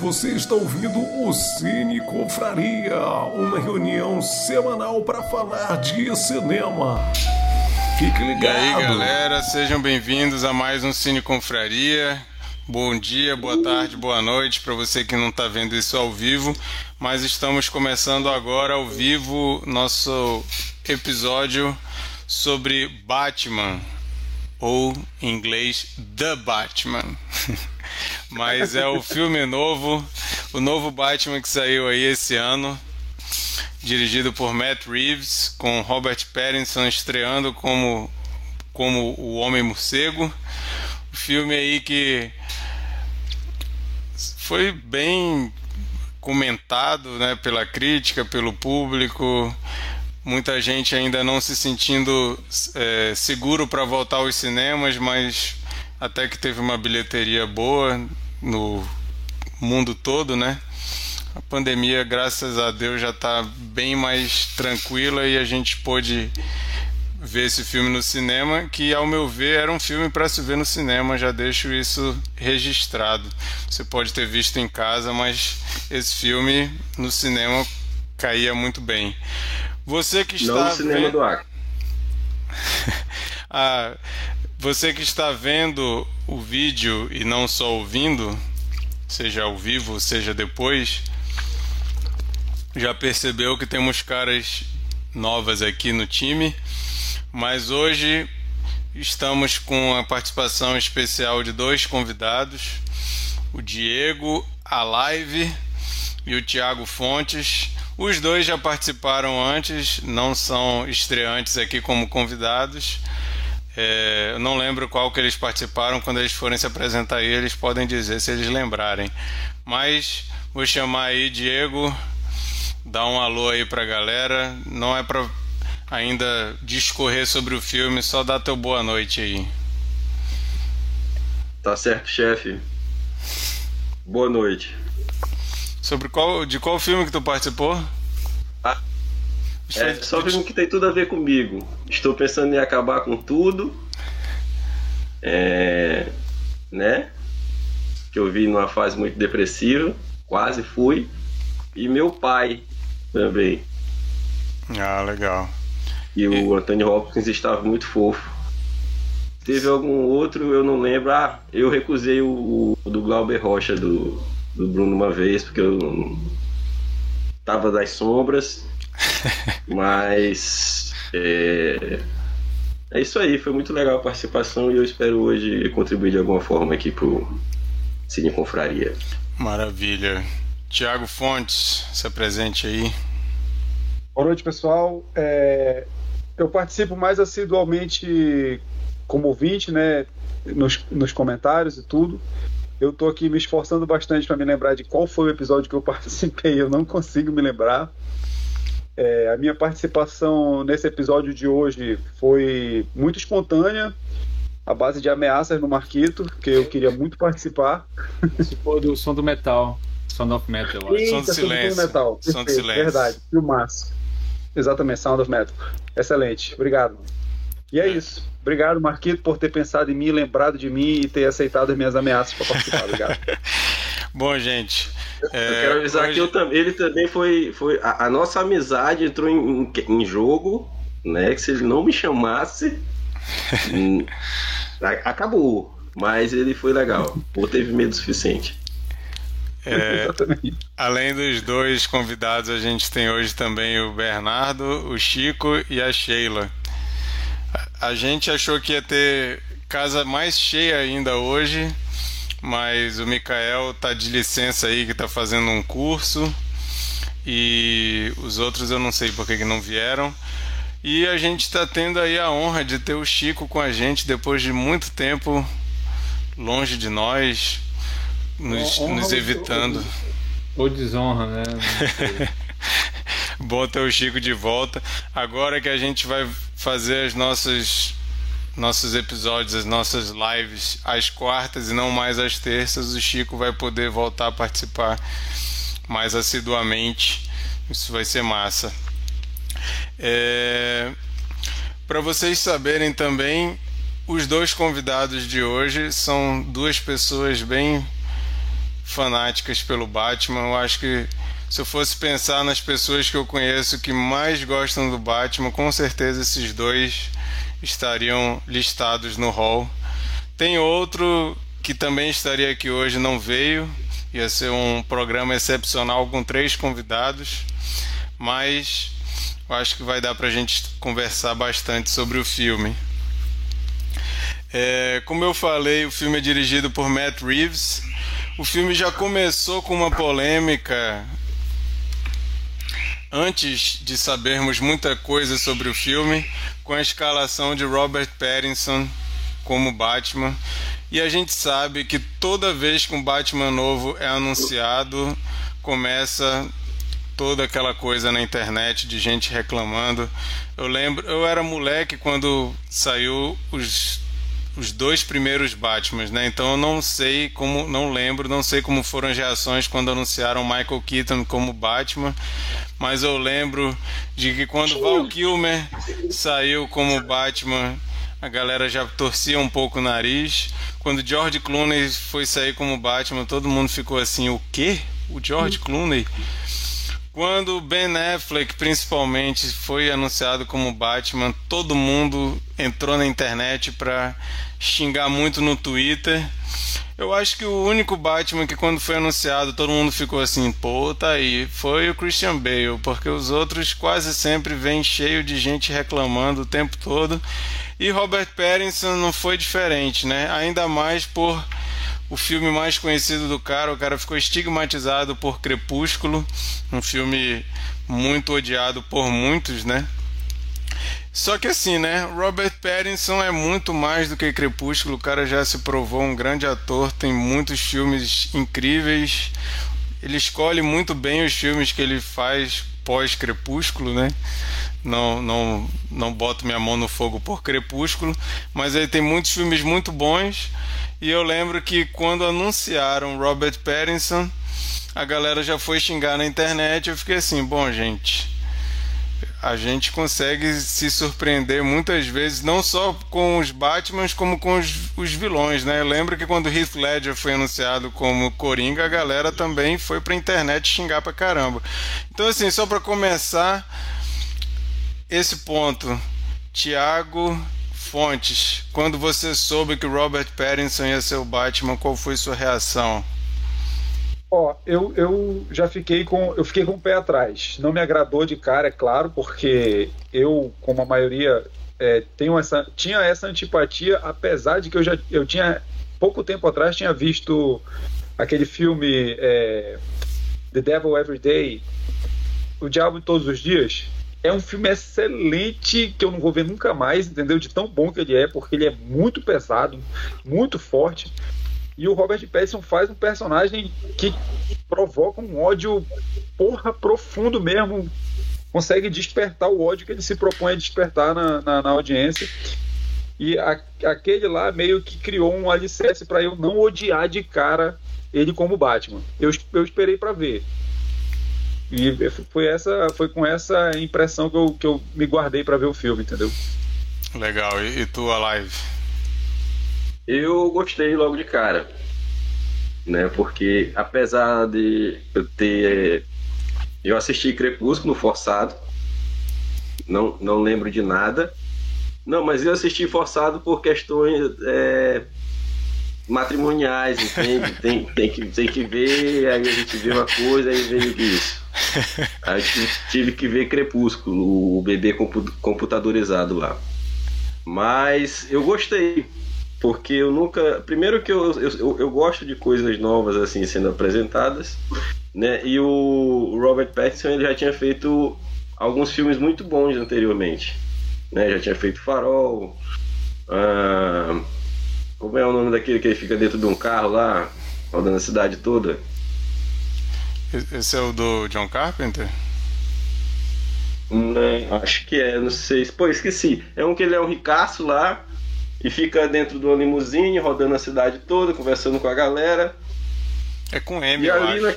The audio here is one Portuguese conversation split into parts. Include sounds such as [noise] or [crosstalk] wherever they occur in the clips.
Você está ouvindo o Cine Confraria, uma reunião semanal para falar de cinema. Fique ligado. E aí, galera, sejam bem-vindos a mais um Cine Confraria. Bom dia, boa tarde, boa noite para você que não está vendo isso ao vivo, mas estamos começando agora ao vivo nosso episódio sobre Batman, ou em inglês The Batman. [laughs] mas é o filme novo, o novo Batman que saiu aí esse ano, dirigido por Matt Reeves, com Robert Pattinson estreando como, como o Homem Morcego. O filme aí que foi bem comentado né, pela crítica, pelo público. Muita gente ainda não se sentindo é, seguro para voltar aos cinemas, mas até que teve uma bilheteria boa no mundo todo, né? A pandemia, graças a Deus, já está bem mais tranquila e a gente pôde ver esse filme no cinema, que ao meu ver era um filme para se ver no cinema, já deixo isso registrado. Você pode ter visto em casa, mas esse filme no cinema caía muito bem. Você que está Não no cinema vendo... do ar. [laughs] ah, você que está vendo o vídeo e não só ouvindo, seja ao vivo, seja depois, já percebeu que temos caras novas aqui no time. Mas hoje estamos com a participação especial de dois convidados, o Diego Alive e o Tiago Fontes. Os dois já participaram antes, não são estreantes aqui como convidados. É, eu não lembro qual que eles participaram. Quando eles forem se apresentar aí, eles podem dizer se eles lembrarem. Mas vou chamar aí Diego, dá um alô aí pra galera. Não é para ainda discorrer sobre o filme, só dá teu boa noite aí. Tá certo, chefe. Boa noite. Sobre qual, de qual filme que tu participou? É só filme que tem tudo a ver comigo. Estou pensando em acabar com tudo. É, né? Que eu vi numa fase muito depressiva, quase fui. E meu pai também. Ah, legal. E o Anthony Hopkins estava muito fofo. Teve algum outro, eu não lembro. Ah, eu recusei o, o do Glauber Rocha do, do Bruno uma vez, porque eu tava das sombras. [laughs] mas é, é isso aí, foi muito legal a participação e eu espero hoje contribuir de alguma forma aqui pro Cine Confraria. Maravilha. Tiago Fontes, se apresente aí. Boa noite, pessoal. É, eu participo mais assidualmente como ouvinte, né, nos, nos comentários e tudo. Eu tô aqui me esforçando bastante para me lembrar de qual foi o episódio que eu [laughs] participei, eu não consigo me lembrar. É, a minha participação nesse episódio de hoje foi muito espontânea, a base de ameaças no Marquito, que eu queria muito participar. Se for do som do metal, Sound of Metal. Eita, som do silêncio. Som do metal. Som do silêncio. Verdade, filmaço. Exatamente, Sound of Metal. Excelente, obrigado. E é, é. isso. Obrigado, Marquito, por ter pensado em mim, lembrado de mim e ter aceitado as minhas ameaças para participar. Obrigado. [laughs] Bom, gente. É, eu quero avisar hoje... que eu, ele também foi. foi a, a nossa amizade entrou em, em, em, jogo, né? Que se ele não me chamasse. [laughs] hum, acabou. Mas ele foi legal. Ou teve medo suficiente. É, além dos dois convidados, a gente tem hoje também o Bernardo, o Chico e a Sheila. A gente achou que ia ter casa mais cheia ainda hoje, mas o Mikael tá de licença aí, que tá fazendo um curso, e os outros eu não sei por que não vieram. E a gente está tendo aí a honra de ter o Chico com a gente depois de muito tempo longe de nós, nos, nos evitando. Ou desonra, né? [laughs] Bom ter o Chico de volta. Agora que a gente vai fazer as nossas nossos episódios, as nossas lives às quartas e não mais às terças, o Chico vai poder voltar a participar mais assiduamente. Isso vai ser massa. É... Para vocês saberem também, os dois convidados de hoje são duas pessoas bem fanáticas pelo Batman. Eu acho que se eu fosse pensar nas pessoas que eu conheço que mais gostam do Batman, com certeza esses dois estariam listados no hall. Tem outro que também estaria aqui hoje, não veio. Ia ser um programa excepcional com três convidados, mas eu acho que vai dar para a gente conversar bastante sobre o filme. É, como eu falei, o filme é dirigido por Matt Reeves. O filme já começou com uma polêmica antes de sabermos muita coisa sobre o filme, com a escalação de Robert Pattinson como Batman. E a gente sabe que toda vez que um Batman novo é anunciado, começa toda aquela coisa na internet de gente reclamando. Eu lembro, eu era moleque quando saiu os os dois primeiros Batmans, né? Então eu não sei como, não lembro, não sei como foram as reações quando anunciaram Michael Keaton como Batman, mas eu lembro de que quando Val Kilmer saiu como Batman, a galera já torcia um pouco o nariz. Quando George Clooney foi sair como Batman, todo mundo ficou assim: o quê? O George Clooney? Quando Ben Affleck, principalmente, foi anunciado como Batman, todo mundo entrou na internet para xingar muito no Twitter. Eu acho que o único Batman que quando foi anunciado todo mundo ficou assim, pô, tá aí, foi o Christian Bale, porque os outros quase sempre vêm cheio de gente reclamando o tempo todo. E Robert Pattinson não foi diferente, né? Ainda mais por o filme mais conhecido do cara. O cara ficou estigmatizado por Crepúsculo, um filme muito odiado por muitos, né? Só que assim, né? Robert Pattinson é muito mais do que Crepúsculo. O cara já se provou um grande ator, tem muitos filmes incríveis. Ele escolhe muito bem os filmes que ele faz pós-Crepúsculo, né? Não, não, não boto minha mão no fogo por Crepúsculo, mas ele tem muitos filmes muito bons e eu lembro que quando anunciaram Robert Pattinson, a galera já foi xingar na internet. Eu fiquei assim, bom, gente, a gente consegue se surpreender muitas vezes, não só com os Batmans, como com os, os vilões, né? Lembro que quando Heath Ledger foi anunciado como Coringa, a galera também foi pra internet xingar pra caramba. Então, assim, só para começar esse ponto, Tiago Fontes, quando você soube que Robert Pattinson ia ser o Batman, qual foi sua reação? Ó, eu, eu já fiquei com eu fiquei com o pé atrás. Não me agradou de cara, é claro, porque eu, como a maioria, é, tenho essa, tinha essa antipatia, apesar de que eu já eu tinha pouco tempo atrás tinha visto aquele filme é, The Devil Every Day, O Diabo Todos os Dias. É um filme excelente que eu não vou ver nunca mais, entendeu? De tão bom que ele é, porque ele é muito pesado, muito forte. E o Robert Pattinson faz um personagem que provoca um ódio porra profundo mesmo. Consegue despertar o ódio que ele se propõe a despertar na, na, na audiência. E a, aquele lá meio que criou um alicerce para eu não odiar de cara ele como Batman. Eu, eu esperei para ver. E foi, essa, foi com essa impressão que eu, que eu me guardei para ver o filme, entendeu? Legal. E, e tu, a live? Eu gostei logo de cara, né? Porque apesar de eu ter. Eu assisti Crepúsculo forçado, não, não lembro de nada. Não, mas eu assisti forçado por questões é, matrimoniais, entende? tem, tem, que, tem que ver, aí a gente vê uma coisa, aí vem isso. Aí tive, tive que ver Crepúsculo, o bebê computadorizado lá. Mas eu gostei, porque eu nunca. Primeiro que eu, eu, eu gosto de coisas novas assim sendo apresentadas, né? E o Robert Pattinson ele já tinha feito alguns filmes muito bons anteriormente, né? Já tinha feito Farol. Ah, como é o nome daquele que ele fica dentro de um carro lá, rodando a cidade toda? Esse é o do John Carpenter? Não, né, acho que é, não sei. Pô, esqueci. É um que ele é um ricaço lá e fica dentro do limusine, rodando a cidade toda, conversando com a galera. É com M, e eu acho. Na...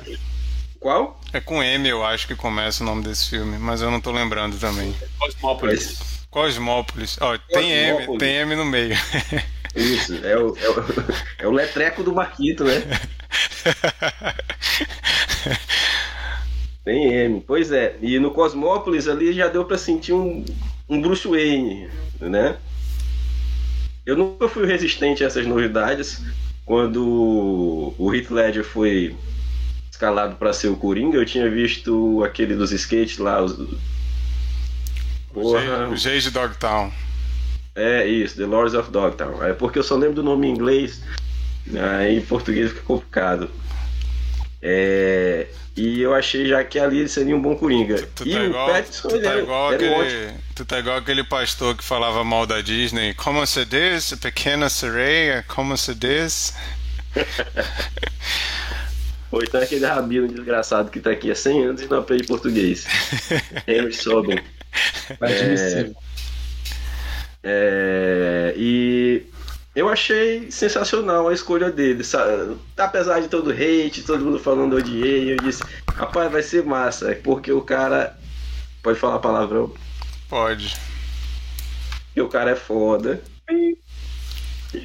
Qual? É com M, eu acho que começa o nome desse filme, mas eu não tô lembrando também. Cosmópolis. Cosmópolis. Ó, oh, tem M, tem M no meio. Isso, é o, é o, é o letreco do Marquito, né? Tem M, pois é. E no Cosmópolis ali já deu para sentir um, um Bruce Wayne, né? Eu nunca fui resistente a essas novidades. Quando o Heath Ledger foi escalado para ser o Coringa, eu tinha visto aquele dos skates lá. Os... Porra. O Jay de Dogtown. É isso, The Lords of Dogtown. É porque eu só lembro do nome em inglês, aí em português fica complicado. É, e eu achei já que ali ele seria um bom Coringa. Tu, tu e tá o igual, Pattinson, tu tá, igual era, aquele, tu tá igual aquele pastor que falava mal da Disney. Como se diz, pequena sereia, como se diz. [laughs] Ou então aquele rabino desgraçado que tá aqui há 100 anos e não aprende português. [laughs] Henry Sobel. É, é, e eu achei sensacional a escolha dele. Sabe? Apesar de todo o hate, todo mundo falando odiei, eu disse, rapaz, vai ser massa, porque o cara. Pode falar palavrão? Pode. Porque o cara é foda.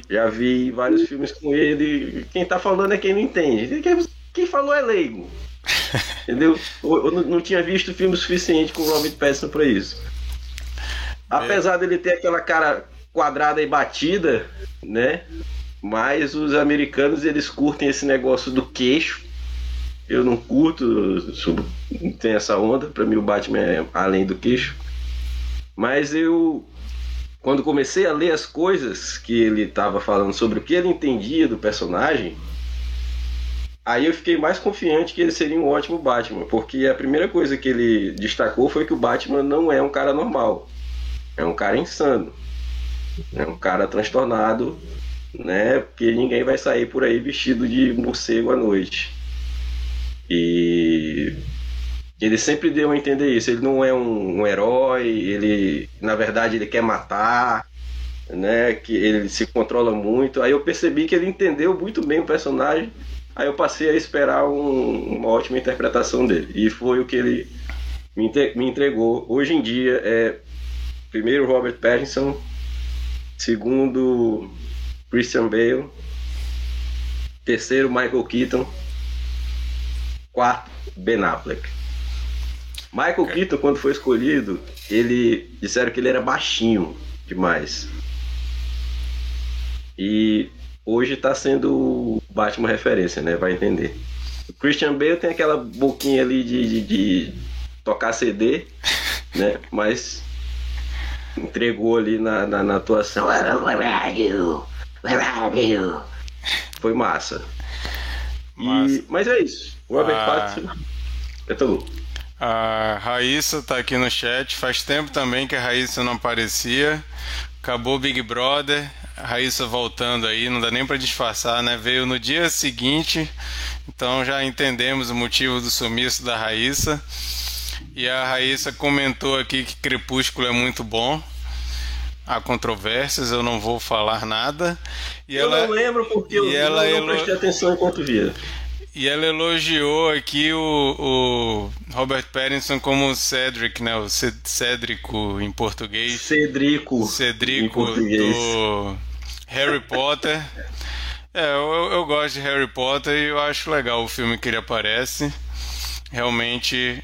Já vi vários filmes com ele. Quem tá falando é quem não entende. Quem falou é leigo. [laughs] Entendeu? Eu não tinha visto filme suficiente com o Robert Pattinson pra isso. Apesar dele ter aquela cara quadrada e batida, né? Mas os americanos eles curtem esse negócio do queixo. Eu não curto, não tem essa onda. Para mim o Batman é além do queixo. Mas eu quando comecei a ler as coisas que ele estava falando sobre o que ele entendia do personagem, aí eu fiquei mais confiante que ele seria um ótimo Batman, porque a primeira coisa que ele destacou foi que o Batman não é um cara normal, é um cara insano. É um cara transtornado, né? Porque ninguém vai sair por aí vestido de morcego à noite. E ele sempre deu a entender isso. Ele não é um, um herói, ele, na verdade, ele quer matar, né? Que ele se controla muito. Aí eu percebi que ele entendeu muito bem o personagem. Aí eu passei a esperar um, uma ótima interpretação dele. E foi o que ele me entregou. Hoje em dia é primeiro Robert Pattinson, Segundo, Christian Bale. Terceiro, Michael Keaton. Quarto, Ben Affleck. Michael. Keaton, quando foi escolhido, ele disseram que ele era baixinho demais. E hoje está sendo o Batman referência, né? Vai entender. O Christian Bale tem aquela boquinha ali de, de, de tocar CD, [laughs] né? Mas entregou ali na, na, na atuação. Where are you? Where are you? Foi massa. E, mas é isso. O Robert ah, Pattinson. Eu tô A Raíssa tá aqui no chat. Faz tempo também que a Raíssa não aparecia. Acabou Big Brother. A Raíssa voltando aí, não dá nem para disfarçar, né? Veio no dia seguinte, então já entendemos o motivo do sumiço da Raíssa. E a Raíssa comentou aqui que Crepúsculo é muito bom. Há controvérsias, eu não vou falar nada. E eu ela, não lembro porque eu, ela não elo... prestei atenção enquanto via. E ela elogiou aqui o, o Robert Pattinson como Cedric, né? O Cedrico em português. Cedrico. Cedrico do Harry Potter. É, eu, eu gosto de Harry Potter e eu acho legal o filme que ele aparece. Realmente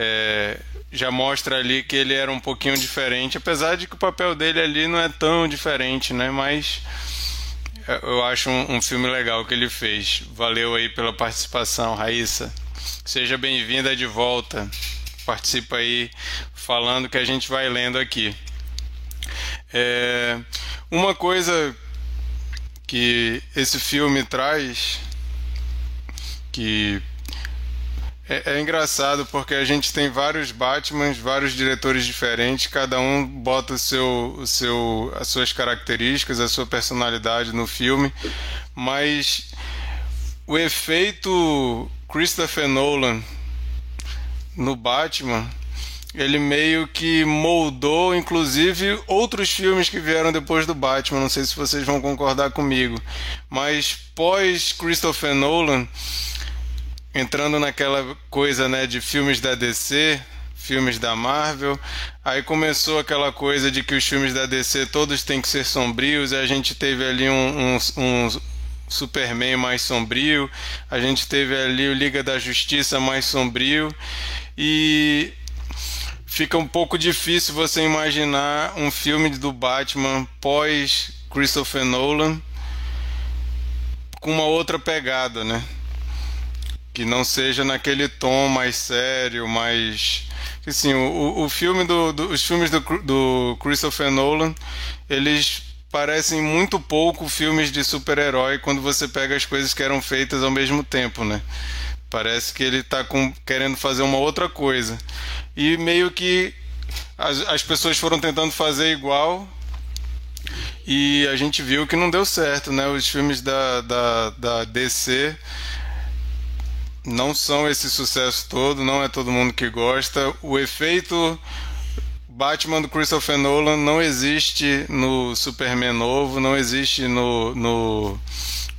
é, já mostra ali que ele era um pouquinho diferente, apesar de que o papel dele ali não é tão diferente, né? Mas é, eu acho um, um filme legal que ele fez. Valeu aí pela participação, Raíssa. Seja bem-vinda de volta. Participa aí falando que a gente vai lendo aqui. É, uma coisa que esse filme traz que é, é, engraçado porque a gente tem vários Batmans, vários diretores diferentes, cada um bota o seu, o seu, as suas características, a sua personalidade no filme, mas o efeito Christopher Nolan no Batman ele meio que moldou, inclusive, outros filmes que vieram depois do Batman. Não sei se vocês vão concordar comigo, mas pós Christopher Nolan, entrando naquela coisa né, de filmes da DC, filmes da Marvel. Aí começou aquela coisa de que os filmes da DC todos têm que ser sombrios, e a gente teve ali um, um, um, Superman mais sombrio, a gente teve ali o Liga da Justiça mais sombrio e fica um pouco difícil você imaginar um filme do Batman pós Christopher Nolan com uma outra pegada, né? Que não seja naquele tom mais sério, mais assim, o, o filme do, do, os filmes do, do Christopher Nolan, eles parecem muito pouco filmes de super-herói quando você pega as coisas que eram feitas ao mesmo tempo, né? Parece que ele está querendo fazer uma outra coisa. E meio que as, as pessoas foram tentando fazer igual e a gente viu que não deu certo, né? Os filmes da, da, da DC não são esse sucesso todo, não é todo mundo que gosta. O efeito Batman do Christopher Nolan não existe no Superman novo, não existe no, no,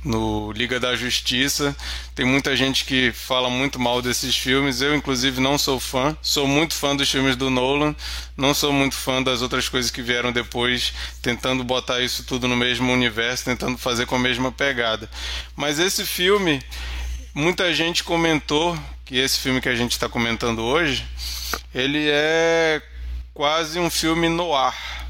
no Liga da Justiça. Tem muita gente que fala muito mal desses filmes. Eu, inclusive, não sou fã. Sou muito fã dos filmes do Nolan. Não sou muito fã das outras coisas que vieram depois, tentando botar isso tudo no mesmo universo, tentando fazer com a mesma pegada. Mas esse filme, muita gente comentou que esse filme que a gente está comentando hoje, ele é quase um filme no ar.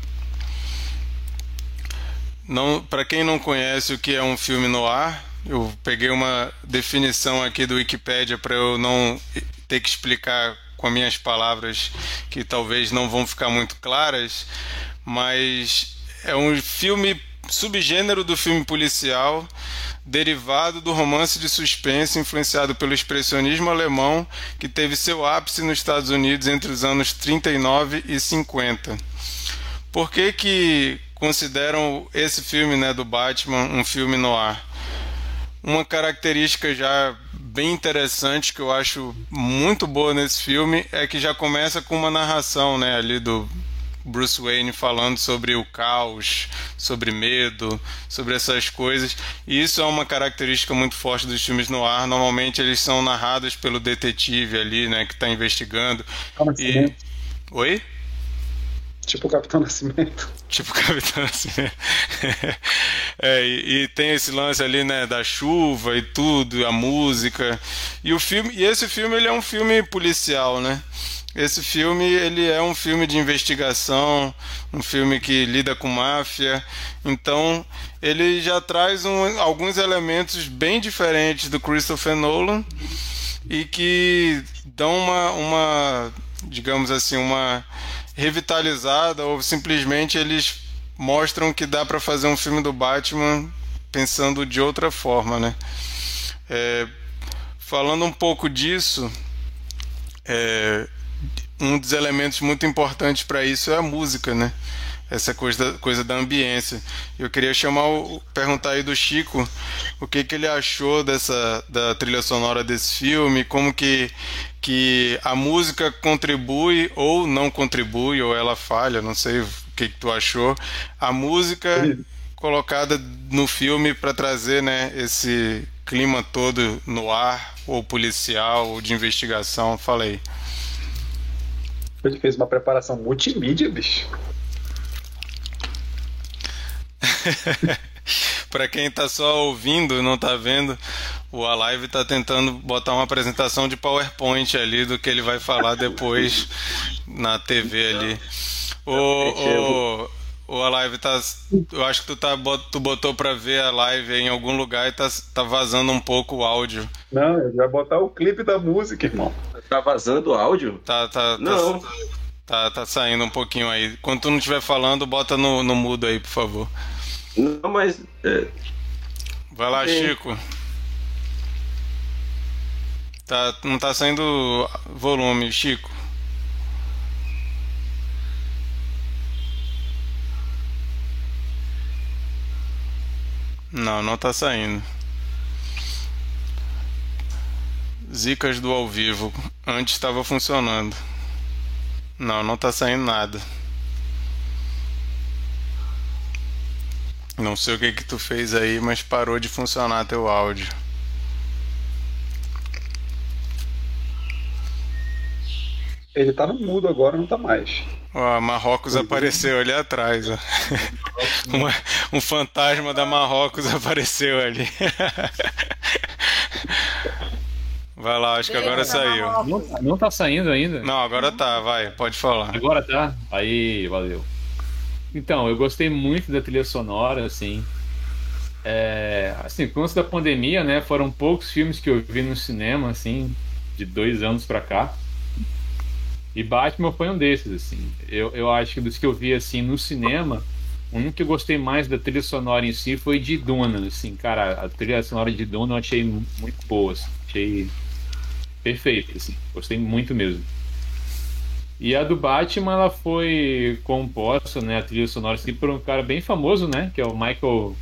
Não, para quem não conhece o que é um filme no ar, eu peguei uma definição aqui do Wikipedia para eu não ter que explicar com as minhas palavras que talvez não vão ficar muito claras, mas é um filme subgênero do filme policial derivado do romance de suspense influenciado pelo expressionismo alemão, que teve seu ápice nos Estados Unidos entre os anos 39 e 50. Por que que consideram esse filme, né, do Batman, um filme no ar? Uma característica já bem interessante que eu acho muito boa nesse filme é que já começa com uma narração, né, ali do Bruce Wayne falando sobre o caos, sobre medo, sobre essas coisas. E isso é uma característica muito forte dos filmes no ar. Normalmente eles são narrados pelo detetive ali, né, que está investigando. E... Oi? Tipo o Capitão Nascimento. [laughs] Tipo o Capitão Nascimento. [laughs] é, e, e, tem esse lance ali, né, da chuva e tudo, a música. E o filme, e esse filme ele é um filme policial, né? Esse filme ele é um filme de investigação, um filme que lida com máfia, então ele já traz um, alguns elementos bem diferentes do Christopher Nolan e que dão uma, uma digamos assim, uma revitalizada ou simplesmente eles mostram que dá para fazer um filme do Batman pensando de outra forma, né? É, falando um pouco disso, é, um dos elementos muito importantes para isso é a música, né? Essa coisa, coisa da ambiência. Eu queria chamar o, perguntar aí do Chico o que, que ele achou dessa da trilha sonora desse filme, como que, que a música contribui ou não contribui, ou ela falha, não sei o que, que tu achou. A música colocada no filme para trazer né, esse clima todo no ar, ou policial, ou de investigação. Falei. Ele fez uma preparação multimídia, bicho. [laughs] para quem tá só ouvindo, não tá vendo, o Alive tá tentando botar uma apresentação de PowerPoint ali do que ele vai falar depois [laughs] na TV ali. O, o, o Alive tá. Eu acho que tu, tá, tu botou pra ver a live em algum lugar e tá, tá vazando um pouco o áudio. Não, ele vai botar o clipe da música, irmão. Tá vazando o áudio? Tá, tá. tá não. Tá, tá, saindo um pouquinho aí. Quando tu não estiver falando, bota no, no mudo aí, por favor. Não, mas. É... Vai lá. Chico. Tá, não tá saindo volume, Chico. Não, não tá saindo. Zicas do ao vivo. Antes estava funcionando. Não, não tá saindo nada. Não sei o que que tu fez aí, mas parou de funcionar teu áudio. Ele tá no mudo agora, não tá mais. Ó, Marrocos apareceu ali atrás. Ó. [laughs] Uma, um fantasma da Marrocos apareceu ali. [laughs] Vai lá, acho que agora saiu. Não, não tá saindo ainda? Não, agora tá, vai, pode falar. Agora tá? Aí, valeu. Então, eu gostei muito da trilha sonora, assim. É, assim, com antes da pandemia, né, foram poucos filmes que eu vi no cinema, assim, de dois anos pra cá. E Batman foi um desses, assim. Eu, eu acho que dos que eu vi, assim, no cinema, o único que eu gostei mais da trilha sonora em si foi de Duna, assim. Cara, a trilha sonora de Duna eu achei muito boa, assim. Achei perfeita, assim. Gostei muito mesmo. E a do Batman, ela foi composta, né, a trilha sonora, assim, por um cara bem famoso, né, que é o Michael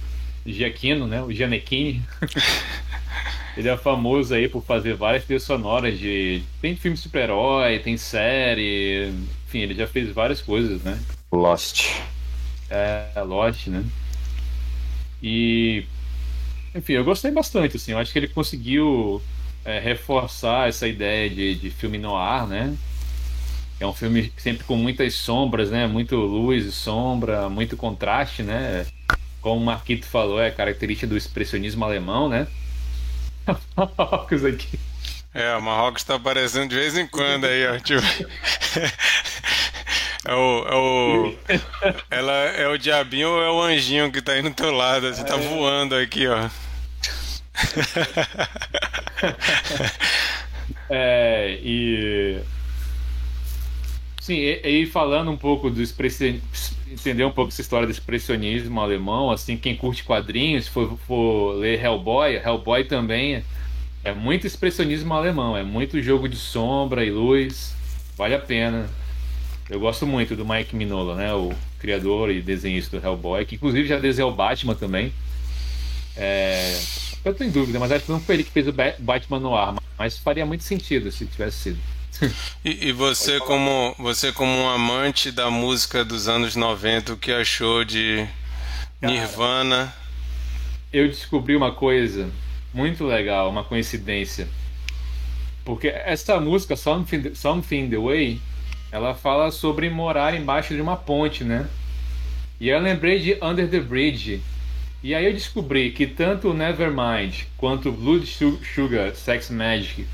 Giacchino, né, o Gianecchini. [laughs] Ele é famoso aí por fazer várias trilhas sonoras de... Tem filme super-herói, tem série... Enfim, ele já fez várias coisas, né? Lost. É, Lost, né? E... Enfim, eu gostei bastante, assim. Eu acho que ele conseguiu é, reforçar essa ideia de, de filme no ar, né? É um filme sempre com muitas sombras, né? Muito luz e sombra, muito contraste, né? Como o Marquito falou, é característica do expressionismo alemão, né? Marrocos aqui. É, o Marrocos tá aparecendo de vez em quando aí, ó. Tipo... É o, é o. Ela é o diabinho ou é o anjinho que tá aí no teu lado? Você tá voando aqui, ó. [laughs] é, e. Sim, e, e, falando um pouco do expressionismo, entender um pouco essa história do expressionismo alemão, assim, quem curte quadrinhos, for, for ler Hellboy, Hellboy também é muito expressionismo alemão, é muito jogo de sombra e luz, vale a pena. Eu gosto muito do Mike Minola, né, o criador e desenhista do Hellboy, que inclusive já desenhou Batman também. É, eu tô em dúvida, mas acho que não foi ele que fez o Batman no ar, mas faria muito sentido se tivesse sido. [laughs] E, e, você como você como um amante da música dos anos 90, o que achou de Nirvana? Eu descobri uma coisa muito legal, uma coincidência. Porque essa música, Something, Something the Way, ela fala sobre morar embaixo de uma ponte, né? E eu lembrei de Under the Bridge. E aí eu descobri que tanto o Nevermind, quanto o Blood Sugar Sex Magic,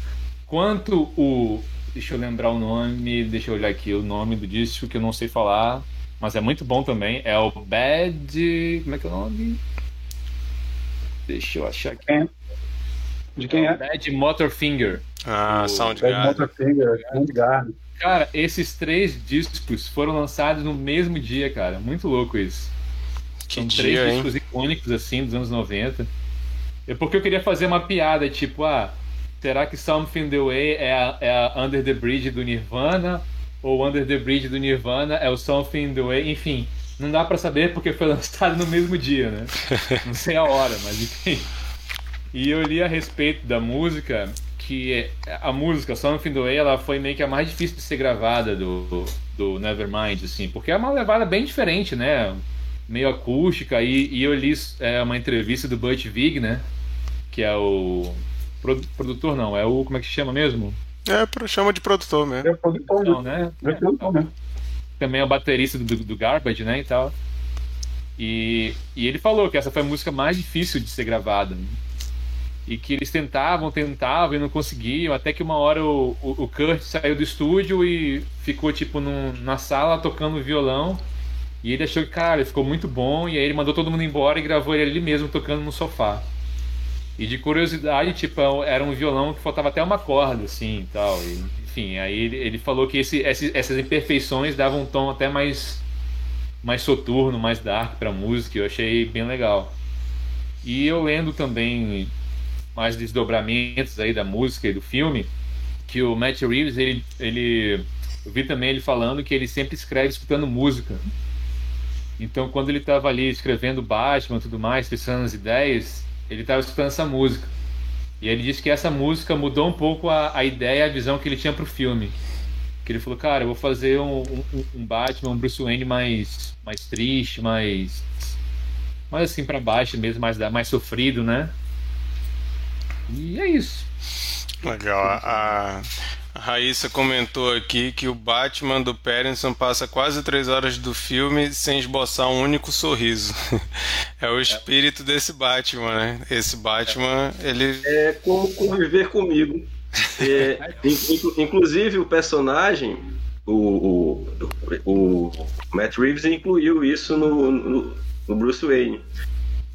quanto o Deixa eu lembrar o nome, deixa eu olhar aqui o nome do disco que eu não sei falar, mas é muito bom também. É o Bad. Como é que é o nome? Deixa eu achar aqui. É. De quem é? é? Bad Motorfinger. Ah, Soundgarden. Bad Motorfinger, Soundgarden. Cara, esses três discos foram lançados no mesmo dia, cara. Muito louco isso. Que São dia, três hein? discos icônicos, assim, dos anos 90. É porque eu queria fazer uma piada, tipo, ah, será que Something the Way é a, é a Under the Bridge do Nirvana? Ou Under the Bridge do Nirvana é o Something the Way? Enfim, não dá para saber porque foi [laughs] lançado no mesmo dia, né? [laughs] Não sei a hora, mas enfim. E eu li a respeito da música que a música Something the Way ela foi meio que a mais difícil de ser gravada do, do Nevermind, assim, porque é uma levada bem diferente, né? Meio acústica. E, e eu li é, uma entrevista do Butch Vig, né? Que é o produtor não, é o. Como é que chama mesmo? É, chama de produtor mesmo. É produtor, Não, né? É produtor, né? Também é o baterista do, do Garbage, né? E tal. E, e ele falou que essa foi a música mais difícil de ser gravada. E que eles tentavam, tentavam e não conseguiam, até que uma hora o, o, o Kurt saiu do estúdio e ficou tipo num, na sala tocando violão. E ele achou que, cara, ficou muito bom. E aí ele mandou todo mundo embora e gravou ele ali mesmo tocando no sofá. E de curiosidade, tipo, era um violão que faltava até uma corda, assim, e tal. Enfim, aí ele, ele falou que esse, essas imperfeições davam um tom até mais mais soturno, mais dark pra música, eu achei bem legal. E eu lendo também mais desdobramentos aí da música e do filme, que o Matt Reeves, ele, ele eu vi também ele falando que ele sempre escreve escutando música. Então, quando ele estava ali escrevendo Batman tudo mais, pensando as ideias, ele estava escutando essa música. E ele disse que essa música mudou um pouco a, a ideia, a visão que ele tinha pro filme. Que ele falou, cara, eu vou fazer um, um, um Batman, um Bruce Wayne mais, mais triste, mais. mais assim para baixo mesmo, mais, mais sofrido, né? E é isso. Legal. A, A Raíssa comentou aqui que o Batman do Pattinson passa quase três horas do filme sem esboçar um único sorriso. [laughs] é o espírito desse Batman, né? Esse Batman, ele... É como conviver comigo. É, [laughs] inclusive o personagem, o, o, o, Matt Reeves incluiu isso no, no, no Bruce Wayne.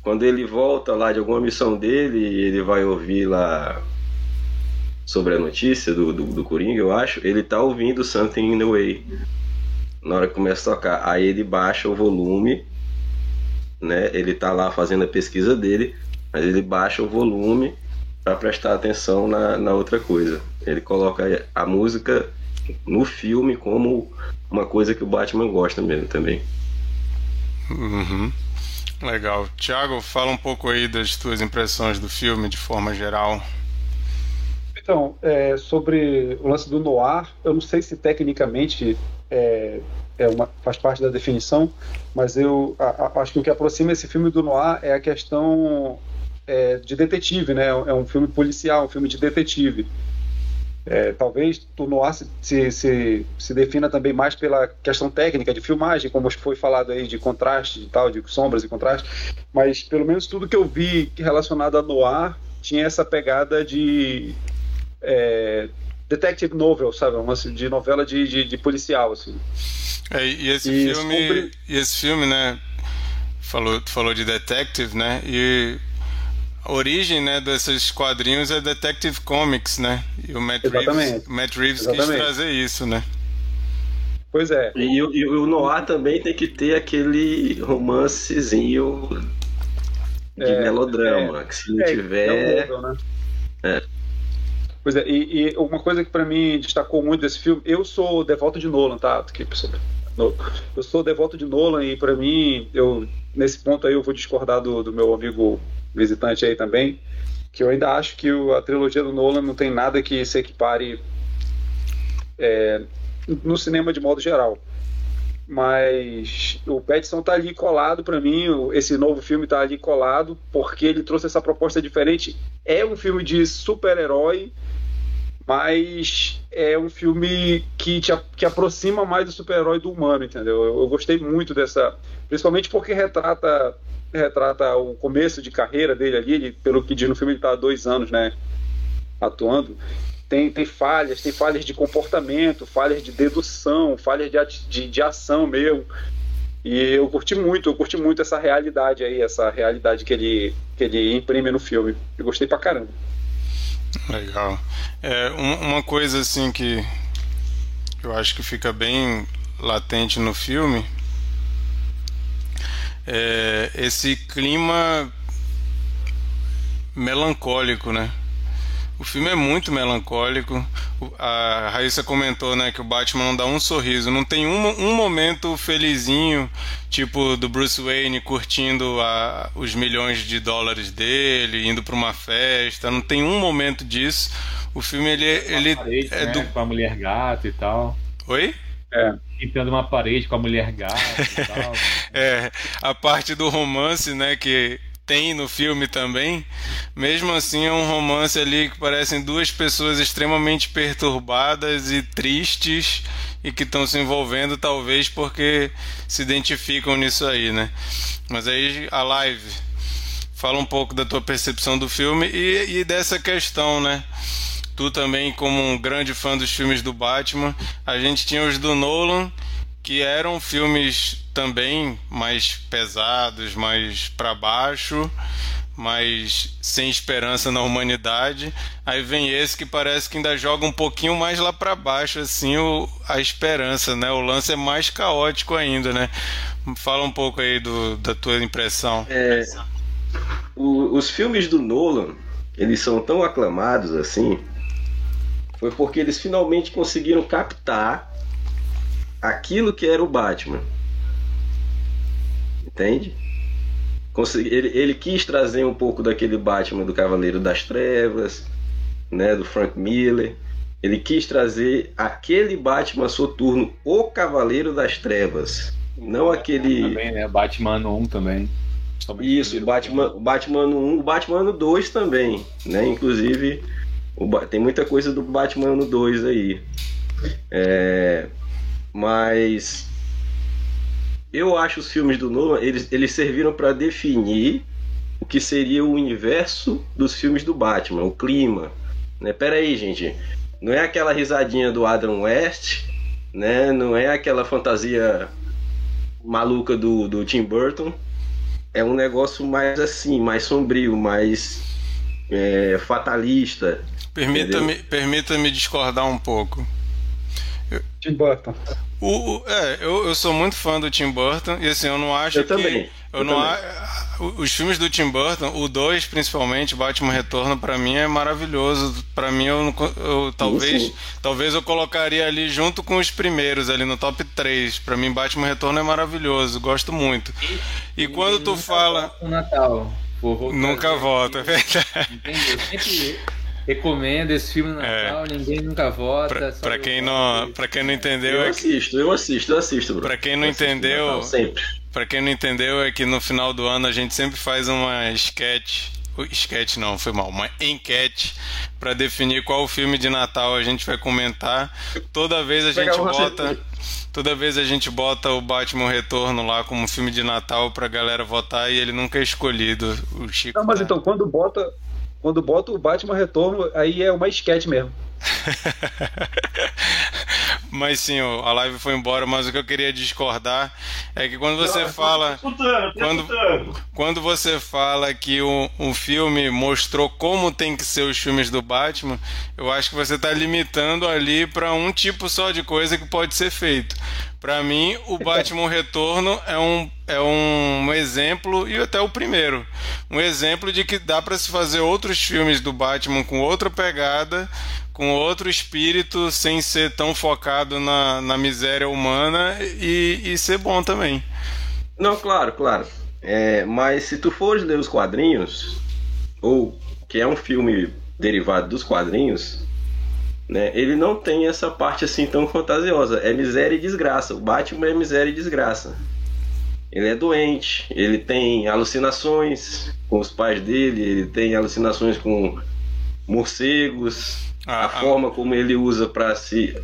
Quando ele volta lá de alguma missão dele, ele vai ouvir lá sobre a notícia do, do, do Coringa, eu acho, ele tá ouvindo Something in the Way. Na hora que começa a tocar. Aí ele baixa o volume, né? Ele tá lá fazendo a pesquisa dele, mas ele baixa o volume para prestar atenção na, na outra coisa. Ele coloca a música no filme como uma coisa que o Batman gosta mesmo também. Uhum. Legal. Tiago, fala um pouco aí das tuas impressões do filme de forma geral. Então, é, sobre o lance do noir, eu não sei se tecnicamente é, é uma, faz parte da definição, mas eu a, a, acho que o que aproxima esse filme do noir é a questão é, de detetive, né? É um filme policial, um filme de detetive. É, talvez o noir se, se, se, se, defina também mais pela questão técnica de filmagem, como foi falado aí de contraste e tal, de sombras e contraste, mas pelo menos tudo que eu vi relacionado a noir tinha essa pegada de é, detective novel, sabe? Uma de novela de, de, de policial, assim. É, e esse e filme, e esse filme, né? Falou, falou de detective, né? E a origem, né, desses quadrinhos é Detective Comics, né? E o Matt Exatamente. Reeves, Matt Reeves quis trazer isso, né? Pois é. E, e, e o Noir também tem que ter aquele romancezinho de é, melodrama, é, que se não é, tiver. É um né? é. Pois é, e, e uma coisa que para mim destacou muito desse filme, eu sou devoto de Nolan, tá? Eu sou devoto de Nolan e para mim, eu nesse ponto aí eu vou discordar do, do meu amigo visitante aí também, que eu ainda acho que a trilogia do Nolan não tem nada que se equipare é, no cinema de modo geral. Mas o Petson tá ali colado para mim, esse novo filme tá ali colado porque ele trouxe essa proposta diferente. É um filme de super-herói, mas é um filme que te que aproxima mais do super-herói do humano, entendeu? Eu, eu, gostei muito dessa, principalmente porque retrata retrata o começo de carreira dele ali, ele, pelo que diz no filme ele está há dois anos, né, atuando. Tem, tem falhas, tem falhas de comportamento, falhas de dedução, falhas de, de, de ação mesmo. E eu curti muito, eu curti muito essa realidade aí, essa realidade que ele, que ele imprime no filme. Eu gostei pra caramba. Legal. É, uma coisa assim que eu acho que fica bem latente no filme é esse clima melancólico, né? O filme é muito melancólico. A Raíssa comentou, né, que o Batman não dá um sorriso. Não tem um, um momento felizinho, tipo do Bruce Wayne curtindo a, os milhões de dólares dele, indo para uma festa. Não tem um momento disso. O filme ele, ele parede, é né, do... com a mulher gata e tal. Oi? É. Pintando uma parede com a mulher gata e [laughs] tal. é, a parte do romance, né, que tem no filme também, mesmo assim é um romance ali que parecem duas pessoas extremamente perturbadas e tristes e que estão se envolvendo talvez porque se identificam nisso aí, né? Mas aí a live fala um pouco da tua percepção do filme e, e dessa questão, né? Tu também como um grande fã dos filmes do Batman, a gente tinha os do Nolan que eram filmes também mais pesados, mais para baixo, mais sem esperança na humanidade. Aí vem esse que parece que ainda joga um pouquinho mais lá para baixo assim o, a esperança, né? O lance é mais caótico ainda, né? Fala um pouco aí do, da tua impressão. É, o, os filmes do Nolan, eles são tão aclamados assim, foi porque eles finalmente conseguiram captar aquilo que era o Batman. Entende? Ele, ele quis trazer um pouco daquele Batman do Cavaleiro das Trevas, né, do Frank Miller. Ele quis trazer aquele Batman soturno, o Cavaleiro das Trevas, não aquele. Também, né? Batman 1 também. Isso, o Batman, Batman 1, o Batman 2 também, né? Inclusive tem muita coisa do Batman no 2 aí. É, mas eu acho os filmes do Nolan, eles, eles serviram para definir o que seria o universo dos filmes do Batman, o clima. Né? Pera aí, gente. Não é aquela risadinha do Adam West, né? Não é aquela fantasia maluca do, do Tim Burton. É um negócio mais assim, mais sombrio, mais é, fatalista. Permita-me permita discordar um pouco. Tim Burton. O, o, é, eu, eu sou muito fã do Tim Burton e assim, eu não acho eu que. Também. Eu, eu não também. Os filmes do Tim Burton, o 2 principalmente, Batman Retorno, para mim é maravilhoso. Para mim, eu, eu talvez, sim, sim. talvez eu colocaria ali junto com os primeiros, ali no top 3. Para mim, Batman Retorno é maravilhoso, gosto muito. E, e quando tu fala. O Natal. Nunca volta, é verdade. Entendeu? Sempre recomendo esse filme no é. Natal, é. ninguém nunca vota. Pra, pra quem, não, pra quem não entendeu. Eu é assisto, eu assisto, eu assisto, bro. Pra quem não entendeu. Natal, sempre. Pra quem não entendeu, é que no final do ano a gente sempre faz uma sketch. Sketch não, foi mal, uma enquete para definir qual filme de Natal a gente vai comentar. Toda vez a gente bota. Toda vez a gente bota o Batman Retorno lá como filme de Natal pra galera votar e ele nunca é escolhido. O Chico não, mas tá... então quando bota quando bota o Batman Retorno, aí é uma sketch mesmo. [laughs] mas sim, a live foi embora, mas o que eu queria discordar é que quando você Não, fala. quando, quando você fala que o, o filme mostrou como tem que ser os filmes do Batman, eu acho que você está limitando ali para um tipo só de coisa que pode ser feito. Para mim, o [laughs] Batman Retorno é um, é um exemplo, e até o primeiro, um exemplo de que dá para se fazer outros filmes do Batman com outra pegada, com outro espírito, sem ser tão focado na, na miséria humana e, e ser bom também. Não, claro, claro. É, mas se tu fores ler os quadrinhos, ou que é um filme derivado dos quadrinhos, né? Ele não tem essa parte assim tão fantasiosa. É miséria e desgraça. O Batman é miséria e desgraça. Ele é doente, ele tem alucinações com os pais dele, ele tem alucinações com morcegos, ah, a, forma como ele usa para se.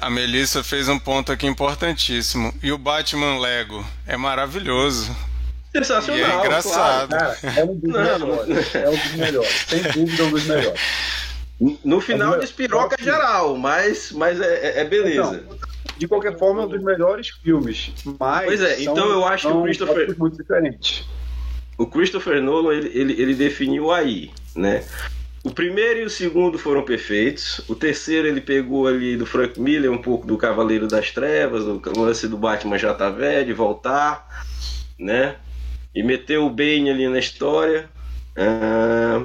A Melissa fez um ponto aqui importantíssimo. E o Batman Lego é maravilhoso. Sensacional. E é engraçado. Claro. Cara, é um dos melhores. É um dos melhores. Sem dúvida, um dos melhores. No final despiroca geral, mas, mas é, é, é beleza. Então, de qualquer forma, é um dos melhores filmes. Mas pois é, então eu acho que o Christopher. muito diferente. O Christopher Nolan ele, ele, ele definiu aí, né? O primeiro e o segundo foram perfeitos. O terceiro ele pegou ali do Frank Miller um pouco do Cavaleiro das Trevas, do lance do Batman já tá velho, voltar, né? E meteu o Bane ali na história. Ah,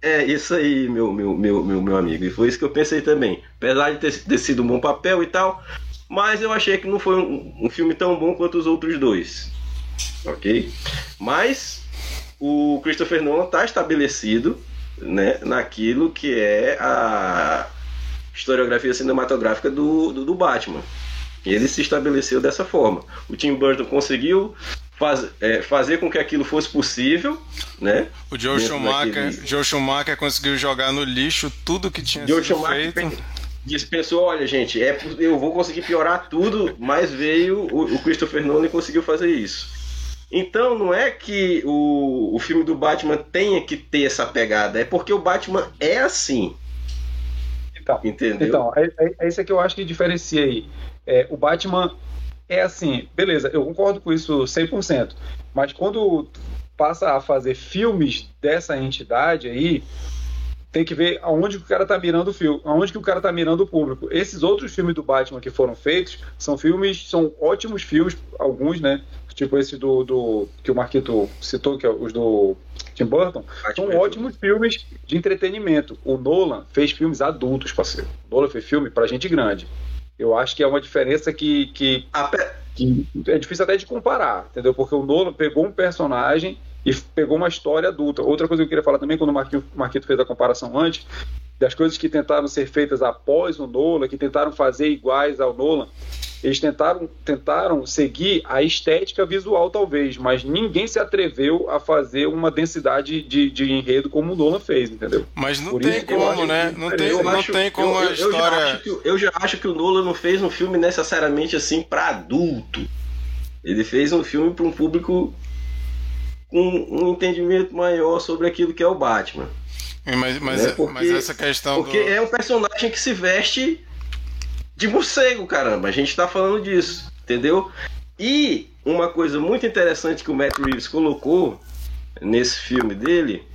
é, isso aí, meu, meu, meu, meu, meu amigo. E foi isso que eu pensei também. Apesar de ter, ter sido um bom papel e tal, mas eu achei que não foi um, um filme tão bom quanto os outros dois. Ok? Mas o Christopher Nolan está estabelecido né, naquilo que é a historiografia cinematográfica do, do, do Batman. Ele se estabeleceu dessa forma. O Tim Burton conseguiu faz, é, fazer com que aquilo fosse possível, né? O Joe Schumacher, daquele... Joe Schumacher conseguiu jogar no lixo tudo que tinha Joe sido Schumacher feito. Dispensou, olha gente, é, eu vou conseguir piorar tudo, mas veio o, o Christopher Nolan e conseguiu fazer isso. Então não é que o, o filme do Batman tenha que ter essa pegada, é porque o Batman é assim. Então, Entendeu? Então, é, é, é isso que eu acho que diferencia aí. É, o Batman é assim, beleza, eu concordo com isso 100%, mas quando passa a fazer filmes dessa entidade aí, tem que ver aonde que o cara tá mirando o filme, aonde que o cara tá mirando o público. Esses outros filmes do Batman que foram feitos são filmes, são ótimos filmes, alguns, né? Tipo esse do, do que o Marquito citou, que é os do Tim Burton, são ótimos filmes de entretenimento. O Nolan fez filmes adultos, parceiro. O Nolan fez filme pra gente grande. Eu acho que é uma diferença que, que, que, é difícil até de comparar, entendeu? Porque o Nolan pegou um personagem e pegou uma história adulta. Outra coisa que eu queria falar também, quando o Marquito, Marquito fez a comparação antes, das coisas que tentaram ser feitas após o Nolan, que tentaram fazer iguais ao Nolan, eles tentaram, tentaram seguir a estética visual, talvez, mas ninguém se atreveu a fazer uma densidade de, de enredo como o Nolan fez, entendeu? Mas não Por tem como, né? Não tem, não acho, tem como eu, a história. Eu já, que, eu já, acho que o Nolan não fez um filme necessariamente assim para adulto. Ele fez um filme para um público com um entendimento maior sobre aquilo que é o Batman. Mas, mas, né? porque, mas essa questão. Porque do... é um personagem que se veste de morcego, caramba. A gente tá falando disso, entendeu? E uma coisa muito interessante que o Matt Reeves colocou nesse filme dele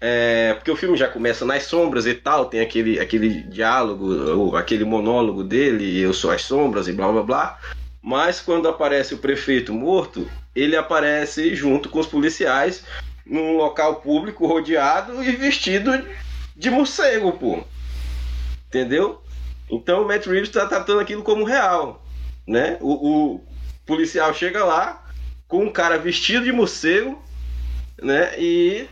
é, porque o filme já começa nas sombras e tal, tem aquele, aquele diálogo, aquele monólogo dele, eu sou as sombras e blá blá blá. Mas quando aparece o prefeito morto, ele aparece junto com os policiais num local público rodeado e vestido de morcego, pô. Entendeu? Então o Matt Reeves está tratando aquilo como real, né? O, o, policial chega lá com um cara vestido de morcego, né? E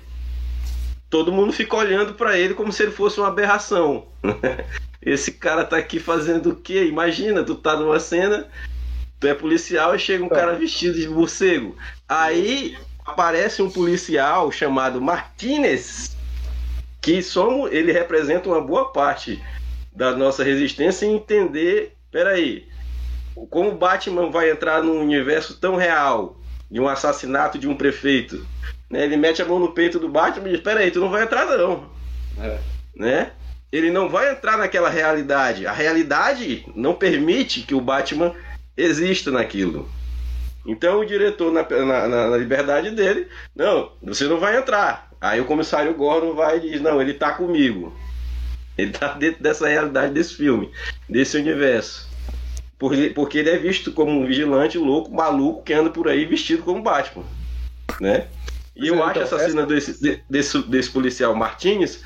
todo mundo fica olhando para ele como se ele fosse uma aberração. [laughs] Esse cara tá aqui fazendo o quê? Imagina, tu tá numa cena, tu é policial e chega um cara vestido de morcego. Aí aparece um policial chamado Martinez, que somos, ele representa uma boa parte da nossa resistência e entender, peraí, como o Batman vai entrar num universo tão real de um assassinato de um prefeito? Né? Ele mete a mão no peito do Batman e diz, peraí, tu não vai entrar não. É. Né? Ele não vai entrar naquela realidade. A realidade não permite que o Batman exista naquilo. Então o diretor, na, na, na, liberdade dele, não, você não vai entrar. Aí o comissário Gordon vai e diz, não, ele tá comigo. Ele tá dentro dessa realidade desse filme, desse universo. Porque ele é visto como um vigilante louco, maluco, que anda por aí vestido como Batman. Né? E eu acho essa cena desse, desse, desse policial Martinez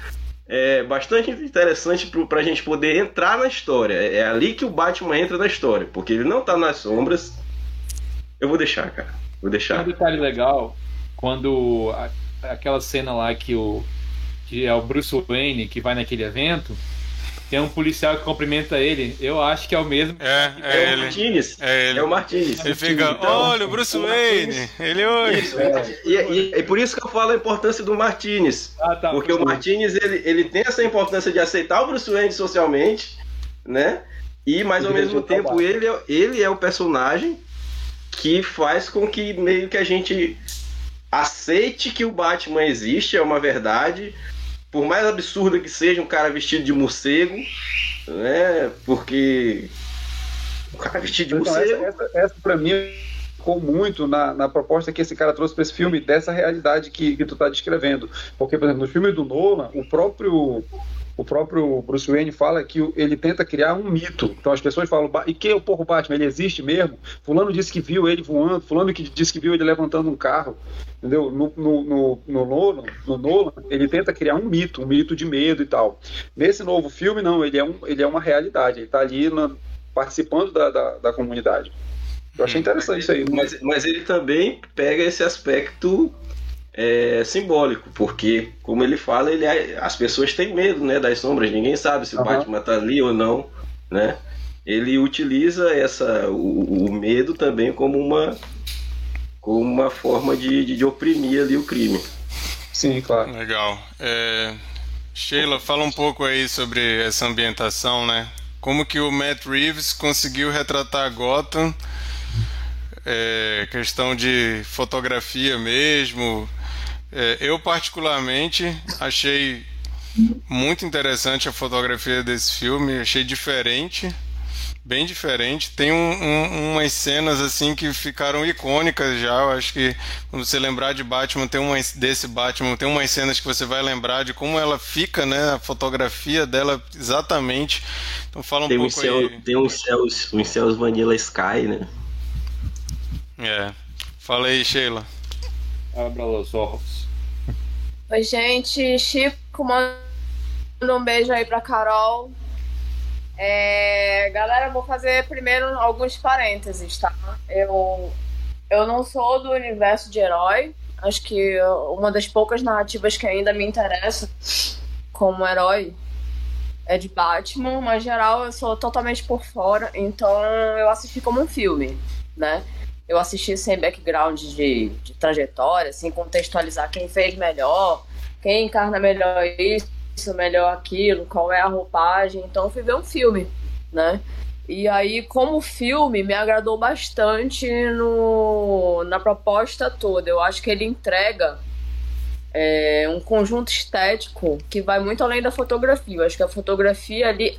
é bastante interessante para a gente poder entrar na história. É, é ali que o Batman entra na história, porque ele não tá nas sombras. Eu vou deixar, cara. Vou deixar. Um detalhe legal, quando a, aquela cena lá que o que é o Bruce Wayne, que vai naquele evento, tem um policial que cumprimenta ele. Eu acho que é o mesmo. É, é, é ele. O Martinez. É, ele. é o Martinez. Ele fica, então, olha, o Bruce Wayne. Ele hoje. É. E, e, e, por isso que eu falo a importância do Martinez. Ah, tá, porque o Martinez, ele, ele tem essa importância de aceitar o Bruce Wayne socialmente, né? E, mas ao mesmo tempo, ele, é, ele é o personagem que faz com que meio que a gente aceite que o Batman existe, é uma verdade. Por mais absurda que seja um cara vestido de morcego, né? Porque. O cara vestido de então, morcego. Essa, essa, essa pra mim ficou muito na, na proposta que esse cara trouxe para esse filme dessa realidade que, que tu tá descrevendo. Porque, por exemplo, no filme do Nolan, o próprio o próprio Bruce Wayne fala que ele tenta criar um mito. Então as pessoas falam, e que o porro Batman, ele existe mesmo? Fulano disse que viu ele voando, fulano que disse que viu ele levantando um carro. Entendeu? No, no, no, no, Nolan, no Nolan, ele tenta criar um mito, um mito de medo e tal. Nesse novo filme, não, ele é, um, ele é uma realidade, ele está ali na, participando da, da, da comunidade. Eu achei interessante isso aí. Mas, mas ele também pega esse aspecto é, simbólico, porque, como ele fala, ele é, as pessoas têm medo né, das sombras, ninguém sabe se uhum. o Batman está ali ou não. Né? Ele utiliza essa, o, o, medo também como uma, como uma forma de, de, de, oprimir ali o crime. Sim, claro. Legal. É, Sheila, fala um pouco aí sobre essa ambientação, né? Como que o Matt Reeves conseguiu retratar Gotham é, questão de fotografia mesmo, é, eu, particularmente, achei muito interessante a fotografia desse filme, achei diferente, bem diferente. Tem um, um, umas cenas assim que ficaram icônicas já. Eu acho que quando você lembrar de Batman, tem uma, desse Batman, tem umas cenas que você vai lembrar de como ela fica, né? A fotografia dela exatamente. Então fala um tem pouco um céu, aí. Tem uns céus, uns céus Vanilla Sky, né? É. Fala aí, Sheila. Abra os olhos. Oi, gente. Chico, manda um beijo aí pra Carol. É, galera, vou fazer primeiro alguns parênteses, tá? Eu, eu não sou do universo de herói. Acho que uma das poucas narrativas que ainda me interessa como herói é de Batman, mas geral eu sou totalmente por fora, então eu assisti como um filme, né? Eu assisti sem background de, de trajetória, sem contextualizar quem fez melhor, quem encarna melhor isso, melhor aquilo, qual é a roupagem. Então eu fui ver um filme, né? E aí, como filme, me agradou bastante no, na proposta toda. Eu acho que ele entrega é, um conjunto estético que vai muito além da fotografia. Eu acho que a fotografia ali.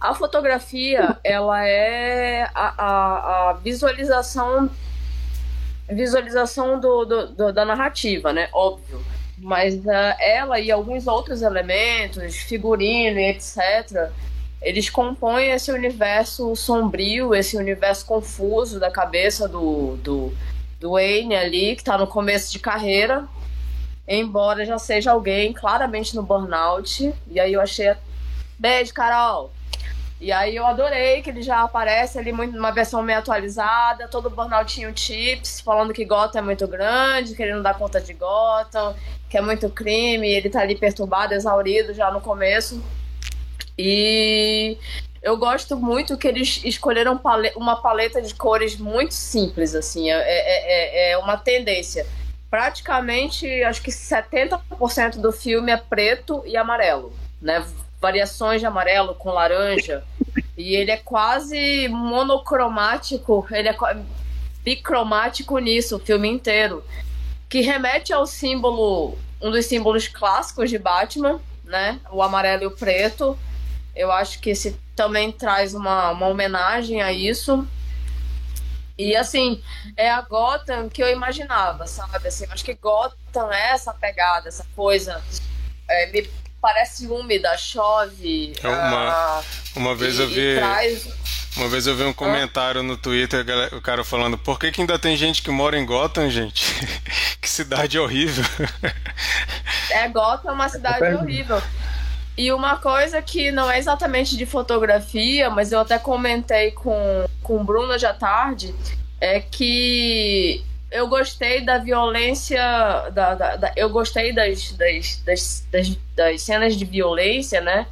A, fotografia, ela é a, a, a visualização visualização do, do, do, da narrativa, né? Óbvio. Mas uh, ela e alguns outros elementos, figurino e etc., eles compõem esse universo sombrio, esse universo confuso da cabeça do, do, do Wayne ali, que está no começo de carreira, embora já seja alguém claramente no burnout. E aí eu achei. Beijo, Carol! E aí eu adorei que ele já aparece ali muito numa versão meio atualizada, todo burnout tinha chips, falando que Gotham é muito grande, que ele não dá conta de Gotham, que é muito crime, ele tá ali perturbado, exaurido já no começo. E eu gosto muito que eles escolheram uma paleta de cores muito simples, assim, é, é, é, é uma tendência praticamente, acho que 70% do filme é preto e amarelo, né? Variações de amarelo com laranja. E ele é quase monocromático, ele é bicromático nisso, o filme inteiro. Que remete ao símbolo, um dos símbolos clássicos de Batman, né? O amarelo e o preto. Eu acho que esse também traz uma, uma homenagem a isso. E assim, é a Gotham que eu imaginava, sabe? Assim, acho que Gotham é essa pegada, essa coisa. É, me parece úmida, chove. É uma, ah, uma vez e, eu vi. Traz... Uma vez eu vi um comentário no Twitter, o cara falando, por que, que ainda tem gente que mora em Gotham, gente? [laughs] que cidade horrível. é, Gotham é uma cidade horrível. E uma coisa que não é exatamente de fotografia, mas eu até comentei com, com o Bruno já tarde, é que eu gostei da violência. Da, da, da eu gostei das, das, das, das, das cenas de violência, né?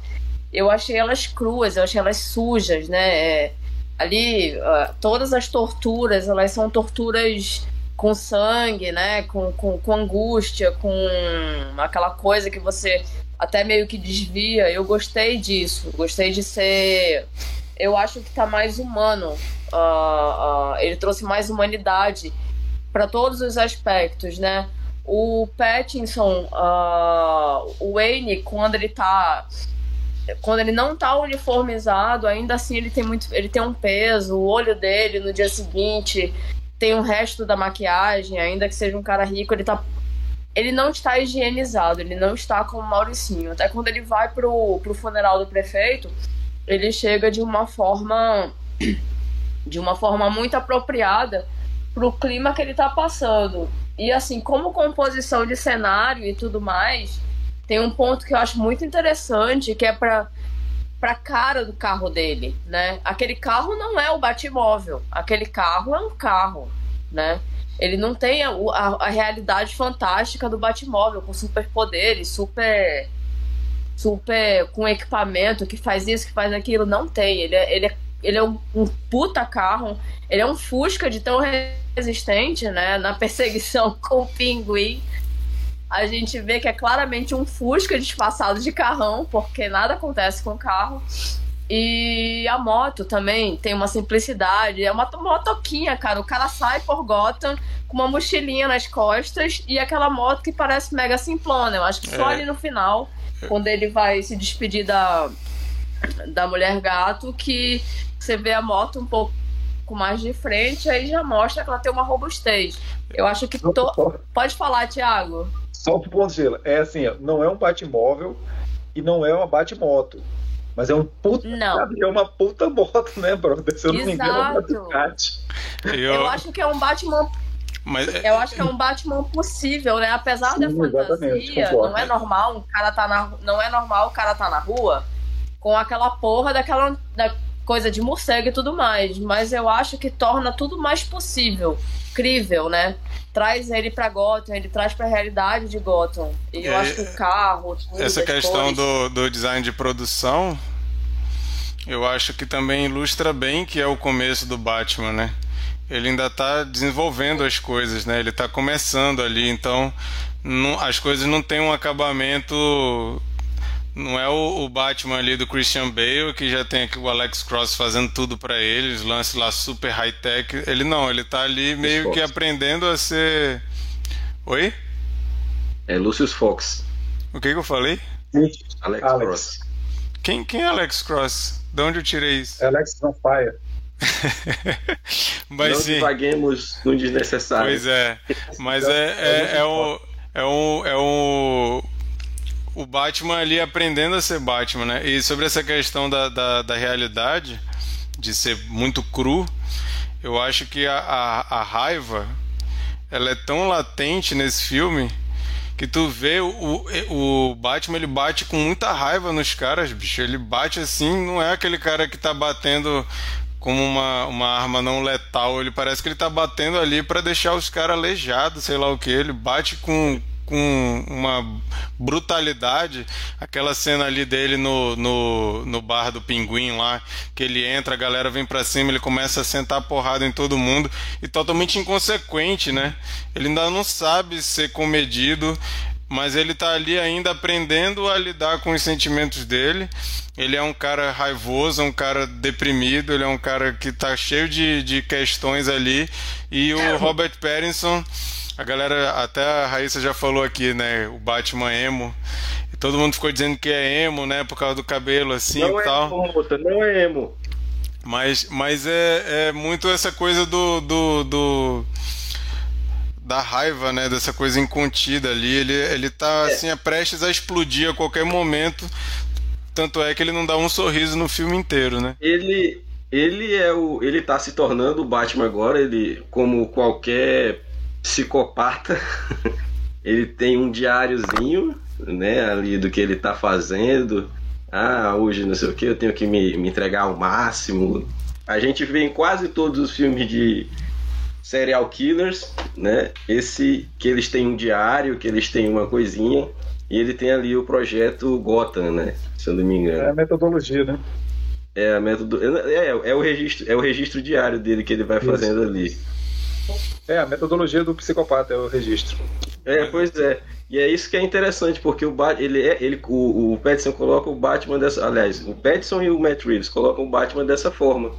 Eu achei elas cruas, eu achei elas sujas, né? É, ali, uh, todas as torturas, elas são torturas com sangue, né? Com, com, com angústia, com aquela coisa que você até meio que desvia. Eu gostei disso. Gostei de ser. Eu acho que tá mais humano. Uh, uh, ele trouxe mais humanidade para todos os aspectos, né? O Pattinson, uh, o Wayne, quando ele tá. Quando ele não tá uniformizado, ainda assim ele tem muito. Ele tem um peso, o olho dele no dia seguinte tem um resto da maquiagem, ainda que seja um cara rico, ele tá ele não está higienizado, ele não está como Mauricinho. Até quando ele vai pro, pro funeral do prefeito, ele chega de uma forma [clears throat] de uma forma muito apropriada pro clima que ele tá passando. E assim, como composição de cenário e tudo mais, tem um ponto que eu acho muito interessante, que é para pra cara do carro dele, né? Aquele carro não é o Batmóvel, aquele carro é um carro, né? Ele não tem a, a, a realidade fantástica do Batmóvel, com superpoderes, super. super. com equipamento que faz isso, que faz aquilo. Não tem. Ele é, ele é, ele é um, um puta carro. Ele é um Fusca de tão resistente, né? Na perseguição [laughs] com o pinguim. A gente vê que é claramente um Fusca disfarçado de carrão, porque nada acontece com o carro. E a moto também tem uma simplicidade. É uma motoquinha, cara. O cara sai por Gotham com uma mochilinha nas costas e aquela moto que parece mega simplona. Eu acho que só é. ali no final, quando ele vai se despedir da, da mulher gato, que você vê a moto um pouco mais de frente, aí já mostra que ela tem uma robustez. Eu acho que. To... Pode falar, Thiago. Só pro ponto, Sheila. É assim, não é um bate-móvel e não é uma bate-moto mas é um puta. Não. [laughs] É uma puta moto, né, brother? Se eu não me engano, é uma Ducati. Eu... eu acho que é um Batman mas... É- eu acho que é um Batman possível, né? Apesar Sim, da fantasia, não é normal um cara tá na não é normal o cara tá na rua com aquela porra daquela da, coisa de morcego e tudo mais, mas eu acho que torna tudo mais possível, crível, né? Traz ele para Gotham, ele traz para a realidade de Gotham. E eu É, acho que o carro, tudo, Essa questão cores- do, do design de produção, eu acho que também ilustra bem que é o começo do Batman, né? Ele ainda está desenvolvendo as coisas, né? Ele está começando ali, então não- as coisas não têm um acabamento. Não é o, o Batman ali do Christian Bale que já tem aqui o Alex Cross fazendo tudo para ele, os lances lá super high tech. Ele não, ele tá ali meio que Fox. aprendendo a ser. Oi? É Lucius Fox, O que, que eu falei? Alex, Alex. Cross. Quem, quem é Alex Cross? De onde eu tirei isso? Alex on fire. [laughs] Mas não sim, divaguemos no desnecessário. pois é. Mas é, é, é o. É o. É o. O Batman ali aprendendo a ser Batman, né? E sobre essa questão da, da, da realidade, de ser muito cru, eu acho que a, a, a raiva ela é tão latente nesse filme que tu vê o, o, Batman ele bate com muita raiva nos caras, bicho. Ele bate assim, não é aquele cara que tá batendo como uma, uma arma não letal. Ele parece que ele tá batendo ali pra deixar os caras aleijados, sei lá o que. Ele bate com, com uma brutalidade. Aquela cena ali dele no, no, no bar do pinguim lá, que ele entra, a galera vem pra cima, ele começa a sentar porrada em todo mundo e totalmente inconsequente, né? Ele ainda não sabe ser comedido. Mas ele tá ali ainda aprendendo a lidar com os sentimentos dele. Ele é um cara raivoso, um cara deprimido, ele é um cara que tá cheio de, de questões ali. E o Robert Pattinson, a galera, até a Raíssa já falou aqui, né? O Batman emo. E todo mundo ficou dizendo que é emo, né? Por causa do cabelo assim não e é tal. emo, não é emo. Mas, mas é, é muito essa coisa do, do, do- da raiva, né? Dessa coisa incontida ali. Ele, ele tá assim, é prestes a explodir a qualquer momento. Tanto é que ele não dá um sorriso no filme inteiro, né? Ele, ele é o, ele tá se tornando o Batman agora. Ele, como qualquer psicopata, [laughs] ele tem um diáriozinho, né, ali do que ele tá fazendo. Ah, hoje não sei o que, eu tenho que me, me entregar ao máximo. A gente vê em quase todos os filmes de serial killers, né? Esse que eles têm um diário, que eles têm uma coisinha, e ele tem ali o projeto Gotham, né? Se eu não me engano. É a metodologia, né? É a método. É, é o registro, é o registro diário dele que ele vai Isso. fazendo ali. É a metodologia do psicopata, é o registro. É, pois é. E é isso que é interessante, porque o Bat, ele é, ele, o, o Pattinson coloca o Batman dessa, aliás, o Pattinson e o Matt Reeves colocam o Batman dessa forma,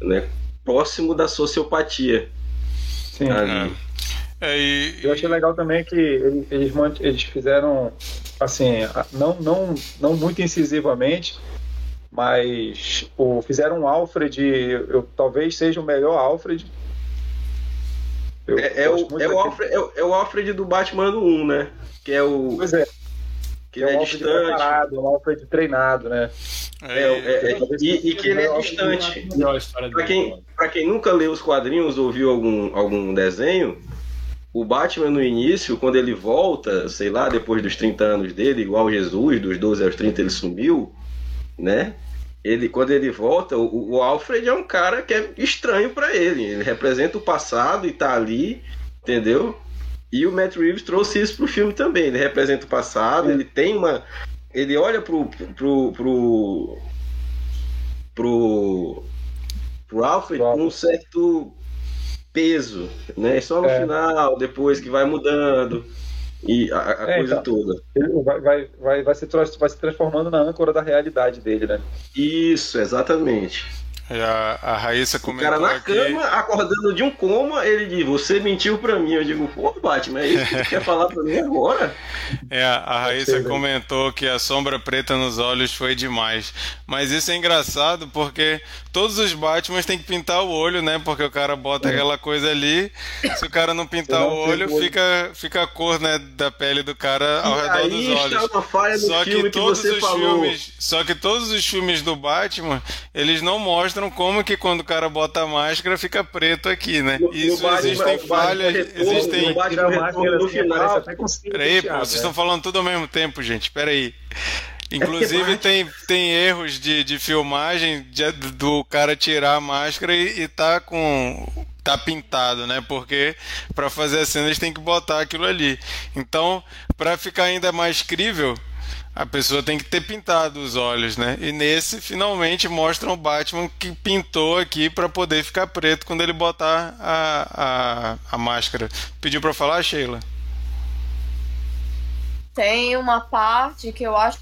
né? Próximo da sociopatia. Sim. ali. É, e, Eu achei legal também que ele- eles, eles fizeram, assim, não, não, não muito incisivamente, mas o, fizeram um Alfred, eu, talvez seja o melhor Alfred. Eu É, é gosto o, muito é, o Alfred, é, o, é o Alfred do Batman no 1, né? Que é o. Pois é, Que é ele um é Alfred distante. preparado, um Alfred treinado, né? É, é, é, e, e que ele é distante. Pra quem, pra quem nunca leu os quadrinhos ou viu algum, algum desenho, o Batman no início, quando ele volta, sei lá, depois dos 30 anos dele, igual Jesus, dos 12 aos 30 ele sumiu, né? Ele, quando ele volta, o, o Alfred é um cara que é estranho pra ele. Ele representa o passado e tá ali, entendeu? E o Matt Reeves trouxe isso pro filme também. Ele representa o passado, ele tem uma. Ele olha pro. pro. pro. pro, pro Alfred com um certo peso, né? Só no É. final, depois que vai mudando. E a, a É, coisa então. toda. Ele vai, vai, vai, vai, se, vai se transformando na âncora da realidade dele, né? Isso, exatamente. A, a Raíssa O comentou cara na aqui. cama, acordando de um coma, ele diz: Você mentiu pra mim. Eu digo: Pô, Batman, é isso que tu quer [laughs] falar pra mim agora? É, a Raíssa né? comentou que a sombra preta nos olhos foi demais. Mas isso é engraçado porque todos os Batmans têm que pintar o olho, né? Porque o cara bota aquela coisa ali. Se o cara não pintar não o olho, o olho. fica, fica a cor né, da pele do cara ao E redor dos olhos. está uma falha no Só filme que que, todos você os falou. filmes, só que todos os filmes do Batman, eles não mostram como que quando o cara bota a máscara fica preto aqui, né? No- Isso existem falhas, Retorno, existem no Retorno final. até Peraí, pô, vocês né? estão falando tudo ao mesmo tempo, gente. Peraí. Inclusive tem, tem erros de, de filmagem de, do cara tirar a máscara e, e tá com tá pintado, né? Porque para fazer a cena eles têm que botar aquilo ali. Então, para ficar ainda mais crível, a pessoa tem que ter pintado os olhos, né? E nesse finalmente mostram o Batman que pintou aqui para poder ficar preto quando ele botar a, a, a máscara. Pediu para falar, Sheila? Tem uma parte que eu acho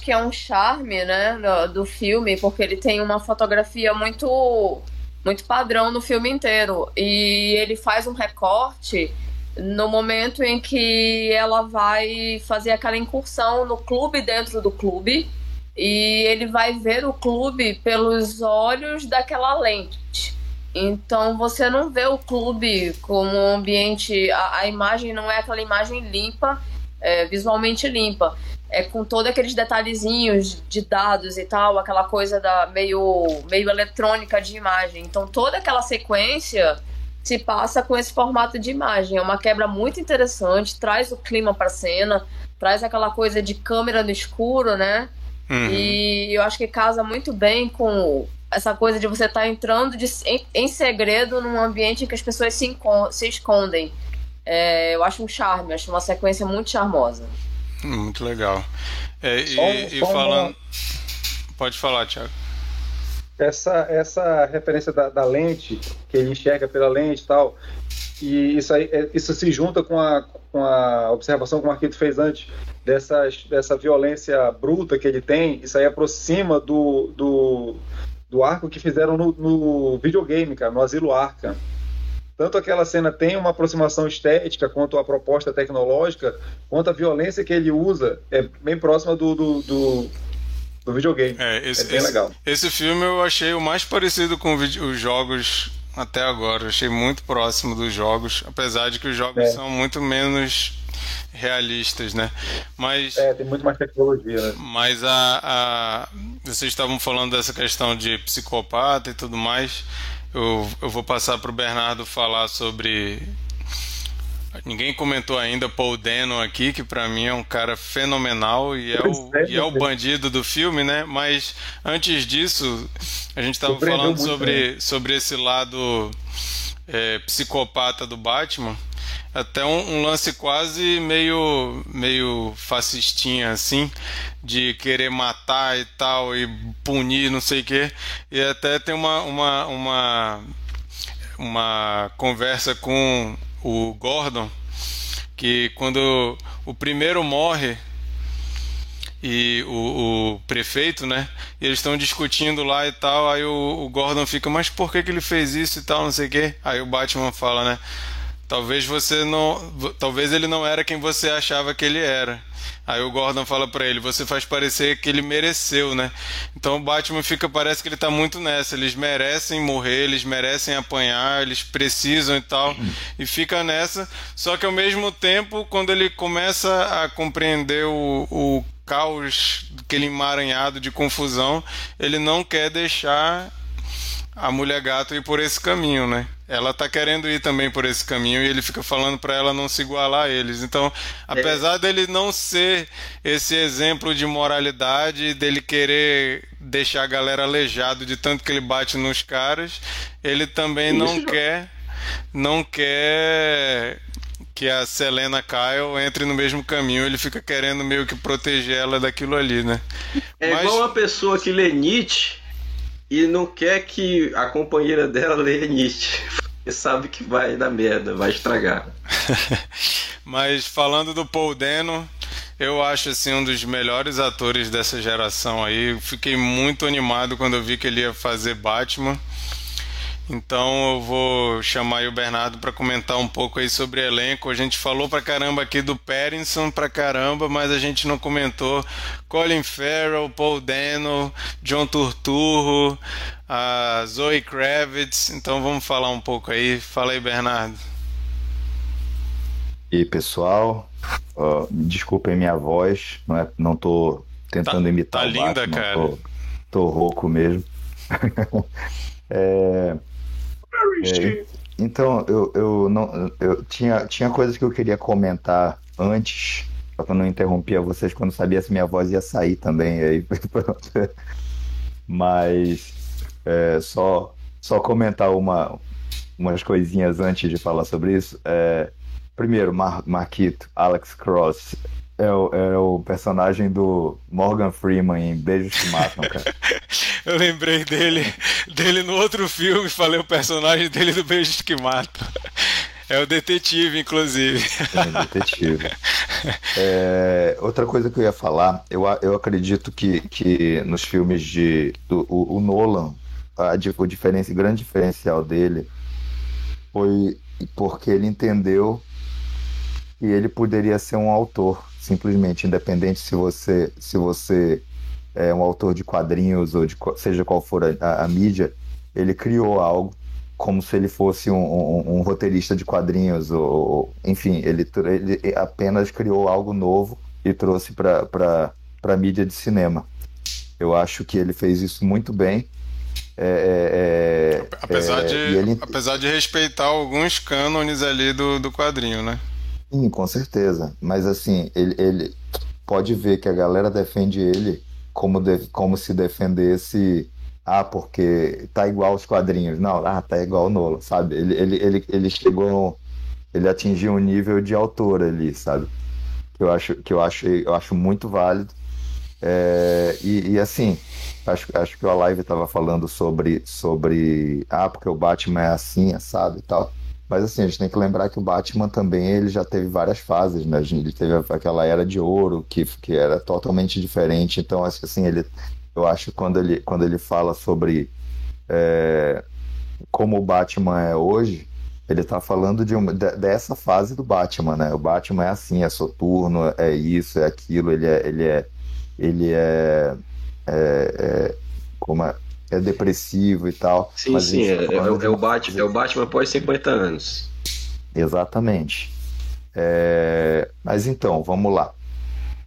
que é um charme, né, do, do filme, porque ele tem uma fotografia muito muito padrão no filme inteiro e ele faz um recorte no momento em que ela vai fazer aquela incursão no clube dentro do clube e ele vai ver o clube pelos olhos daquela lente. Então você não vê o clube como um ambiente, a, a imagem não é aquela imagem limpa, é, visualmente limpa. É com todos aqueles detalhezinhos de dados e tal, aquela coisa da meio, meio eletrônica de imagem. Então toda aquela sequência se passa com esse formato de imagem. É uma quebra muito interessante, traz o clima para a cena, traz aquela coisa de câmera no escuro, né? Uhum. E eu acho que casa muito bem com essa coisa de você estar tá entrando de, em, em, segredo num ambiente em que as pessoas se, se escondem. É, eu acho um charme, acho uma sequência muito charmosa. Muito legal. É, e, e falando. Pode falar, Thiago essa, essa referência da, da, lente, que ele enxerga pela lente e tal, e isso, aí, é, isso se junta com a, com a observação que o Marquito fez antes, dessas, dessa violência bruta que ele tem, isso aí aproxima do, do, do arco que fizeram no, no videogame, cara, no Asilo Arca. Tanto aquela cena tem uma aproximação estética quanto a proposta tecnológica, quanto a violência que ele usa é bem próxima do, do, do do videogame. É, esse, é bem esse, legal. Esse filme eu achei o mais parecido com os jogos até agora. Eu achei muito próximo dos jogos, apesar de que os jogos é. são muito menos realistas, né? Mas é, tem muito mais tecnologia. Né? Mas a, a vocês estavam falando dessa questão de psicopata e tudo mais. Eu, eu vou passar para o Bernardo falar sobre Ninguém comentou ainda Paul Dano aqui, que para mim é um cara fenomenal e é, o, e é o bandido do filme, né? Mas antes disso, a gente estava falando sobre, né? sobre esse lado é, psicopata do Batman. Até um, um, lance quase meio, meio fascistinha, assim, de querer matar e tal, e punir, não sei o quê. E até tem uma, uma, uma, uma conversa com o Gordon, que quando o primeiro morre e o, o prefeito, né? Eles estão discutindo lá e tal, aí o, o, Gordon fica, mas por que, que ele fez isso e tal, não sei o quê. Aí o Batman fala, né? Talvez você não. Talvez ele não era quem você achava que ele era. Aí o Gordon fala para ele: você faz parecer que ele mereceu, né? Então o Batman fica, parece que ele tá muito nessa. Eles merecem morrer, eles merecem apanhar, eles precisam e tal. E fica nessa. Só que ao mesmo tempo, quando ele começa a compreender o, o caos, aquele emaranhado de confusão, ele não quer deixar a mulher gato ir por esse caminho, né? Ela tá querendo ir também por esse caminho e ele fica falando para ela não se igualar a eles. Então, apesar é. dele não ser esse exemplo de moralidade, dele querer deixar a galera aleijado de tanto que ele bate nos caras, ele também Isso. não quer não quer que a Selena Kyle entre no mesmo caminho, ele fica querendo meio que proteger ela daquilo ali, né? É Mas... igual uma pessoa que lê Nietzsche e não quer que a companheira dela leia Nietzsche. Porque sabe que vai dar merda, vai estragar. [laughs] Mas falando do Paul Dano, eu acho assim um dos melhores atores dessa geração aí. Fiquei muito animado quando eu vi que ele ia fazer Batman. Então eu vou chamar aí o Bernardo para comentar um pouco aí sobre o elenco. A gente falou pra caramba aqui do Pattinson pra caramba, mas a gente não comentou Colin Farrell, Paul Dano, John Turturro, a Zoe Kravitz. Então vamos falar um pouco aí. Fala aí, Bernardo. E aí, pessoal, uh, desculpem minha voz, não, é, não tô tentando tá, imitar tá linda, Batman, cara. Tô, tô rouco mesmo. [laughs] é, é, então, eu, eu, não, eu tinha, tinha coisas que eu queria comentar antes Só que eu não interrompia vocês quando sabia se minha voz ia sair também. Aí, [laughs] Mas é, só, só comentar uma, umas coisinhas antes de falar sobre isso. É, primeiro, Mar Marquito, Alex Cross. É o, é o personagem do Morgan Freeman em Beijos que Matam, cara. [laughs] Eu lembrei dele, dele no outro filme, falei o personagem dele do Beijos que Matam. É o detetive, inclusive. É o detetive. É, outra coisa que eu ia falar, eu, eu acredito que, que nos filmes de. Do, o, o Nolan, a, o diferença, o grande diferencial dele foi porque ele entendeu que ele poderia ser um autor, simplesmente, independente se você, se você é um autor de quadrinhos ou de seja qual for a, a mídia, ele criou algo como se ele fosse um, um, um roteirista de quadrinhos, ou, enfim, ele, ele, apenas criou algo novo e trouxe para a mídia de cinema. Eu acho que ele fez isso muito bem. É, é, é apesar, é, de, ele... apesar de respeitar alguns cânones ali do, do quadrinho, né? Sim, com certeza. Mas assim, ele, ele pode ver que a galera defende ele como, de, como se defendesse ah, porque tá igual aos quadrinhos. Não, ah, tá igual o Nolan, sabe? Ele, ele, ele, ele chegou, ele atingiu um nível de autor ali, sabe? Que eu acho, que eu acho, eu acho muito válido. É, e, e, assim, acho, acho que o Live estava falando sobre, sobre, ah, porque o Batman é assim, sabe, e tal. Mas assim, a gente tem que lembrar que o Batman também ele já teve várias fases, né? Ele teve aquela era de ouro que, que era totalmente diferente. Então, assim, ele eu acho quando ele quando ele fala sobre é, como o Batman é hoje, ele está falando de uma, de, dessa fase do Batman, né? O Batman é assim, é soturno, é isso, é aquilo, ele é ele é ele é, é, é como é, é, depressivo e tal. Sim, sim, é, tá é, é, o Batman, é o Batman após 50 anos. Exatamente. É, mas então, vamos lá.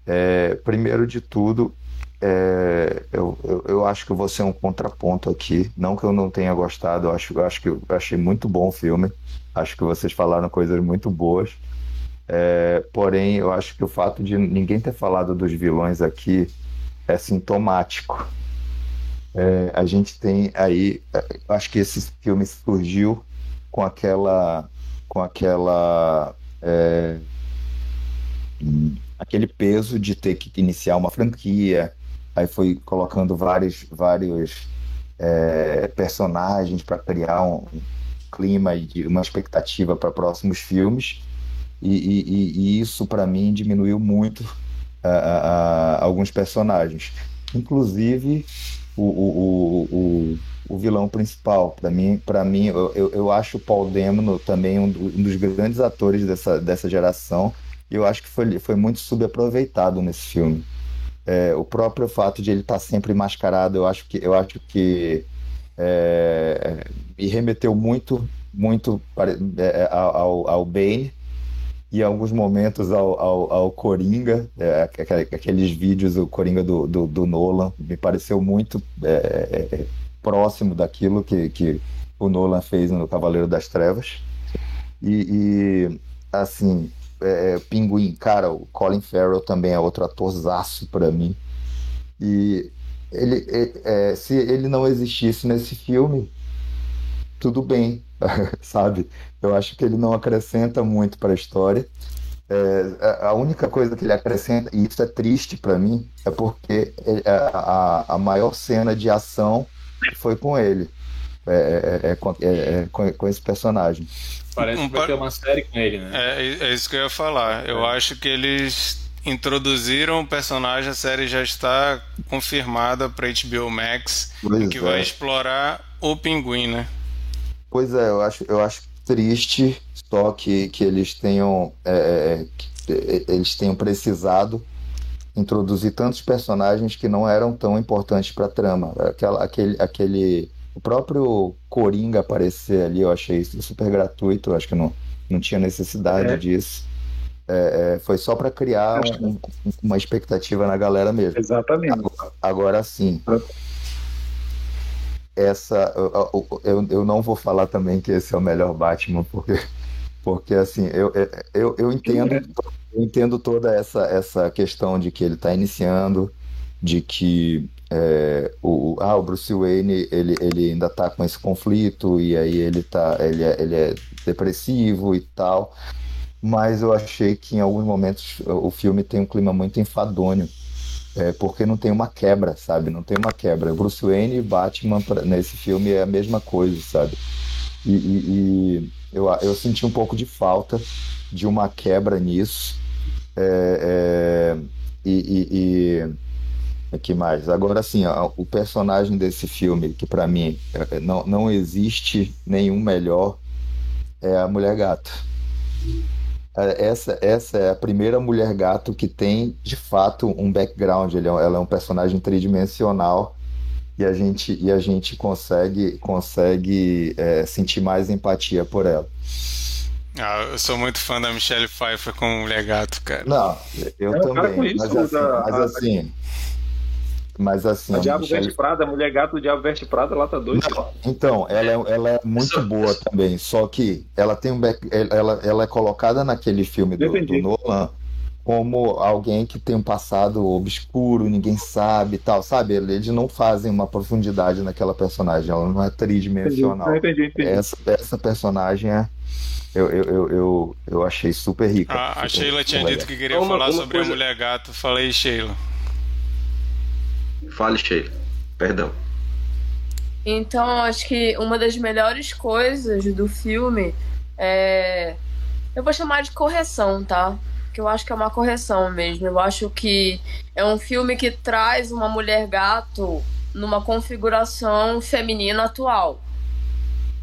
É, primeiro de tudo, é, eu, eu, eu, acho que você é um contraponto aqui. Não que eu não tenha gostado, eu acho, eu acho que eu achei muito bom o filme. Acho que vocês falaram coisas muito boas. É, porém, eu acho que o fato de ninguém ter falado dos vilões aqui é sintomático. É, a gente tem aí, acho que esse filme surgiu com aquela, com aquela, é, aquele peso de ter que iniciar uma franquia, aí foi colocando vários, vários é, personagens para criar um clima e uma expectativa para próximos filmes. E, e, e isso, para mim, diminuiu muito a, a, a, alguns personagens. Inclusive, o, o, o, o vilão principal. Para mim, para mim eu, eu acho o Paul Demno também um, dos grandes atores dessa, dessa geração. E eu acho que foi, foi muito subaproveitado nesse filme. É, o próprio fato de ele estar tá sempre mascarado, eu acho que, eu acho que é, me remeteu muito, muito é, ao, ao Bane e alguns momentos ao, ao, ao Coringa, é, aqueles vídeos, o Coringa do, do, do Nolan, me pareceu muito é, é, próximo daquilo que, que o Nolan fez no Cavaleiro das Trevas. E, e assim, é, é, Pinguim, cara, o Colin Farrell também é outro atorzaço para mim. E ele, é, se ele não existisse nesse filme, tudo bem, [laughs] sabe? Eu acho que ele não acrescenta muito para a história. É, a única coisa que ele acrescenta, e isso é triste para mim, é porque a, a maior cena de ação foi com ele. É, é, é, com, é, com, com, esse personagem. Parece que vai ter uma série com ele, né? É, é isso que eu ia falar. Eu acho que eles introduziram o personagem, a série já está confirmada para HBO Max, pois que vai explorar o pinguim, né? Pois é, eu acho, eu acho triste só que, que eles tenham é, que eles tenham precisado introduzir tantos personagens que não eram tão importantes para a trama. Aquela, aquele, aquele o próprio Coringa aparecer ali, eu achei isso super gratuito, acho que não, não tinha necessidade é. disso. É, é, foi só para criar um, uma expectativa na galera mesmo. Exatamente. Agora, agora sim. Essa, eu, eu, eu, não vou falar também que esse é o melhor Batman, porque Porque assim, eu, eu, eu entendo, eu entendo toda essa, essa questão de que ele está iniciando, de que é, o, ah, o Bruce Wayne ele, ele ainda está com esse conflito e aí ele tá ele é, ele é depressivo e tal mas eu achei que em alguns momentos o filme tem um clima muito enfadonho é, porque não tem uma quebra, sabe? Não tem uma quebra. Bruce Wayne e Batman pra, nesse filme é a mesma coisa, sabe? E, e, e eu, eu senti um pouco de falta de uma quebra nisso. É, é, e, e, que mais? Agora, ó, o personagem desse filme, que para mim é, não, não existe nenhum melhor, é a Mulher Gato. Essa, essa é a primeira mulher gato que tem, de fato, um background. Ele é, ela é um personagem tridimensional e a gente, e a gente consegue, consegue é, sentir mais empatia por ela. Ah, eu sou muito fã da Michelle Pfeiffer como mulher gato, cara. Não, eu é, também. Mas, assim, da, mas assim, mas assim. O Diabo Michelle... Veste Prada, a Mulher Gato, o Diabo Veste Prada, lá tá doido. Então, ela é, ela é muito boa também. Só que ela tem um back... ela, ela é colocada naquele filme do, do Nolan como alguém que tem um passado obscuro, ninguém sabe e tal, sabe? Eles não fazem uma profundidade naquela personagem, ela não é tridimensional. Entendi, entendi. Essa, essa personagem é. Eu, eu, eu, eu, eu achei super rica. Ah, a Sheila tinha dito que queria uma, falar uma sobre coisa... a mulher gato. Falei, Sheila. Fale, Sheila. Perdão. Então, acho que uma das melhores coisas do filme é. Eu vou chamar de correção, tá? Que eu acho que é uma correção mesmo. Eu acho que é um filme que traz uma mulher gato numa configuração feminina atual.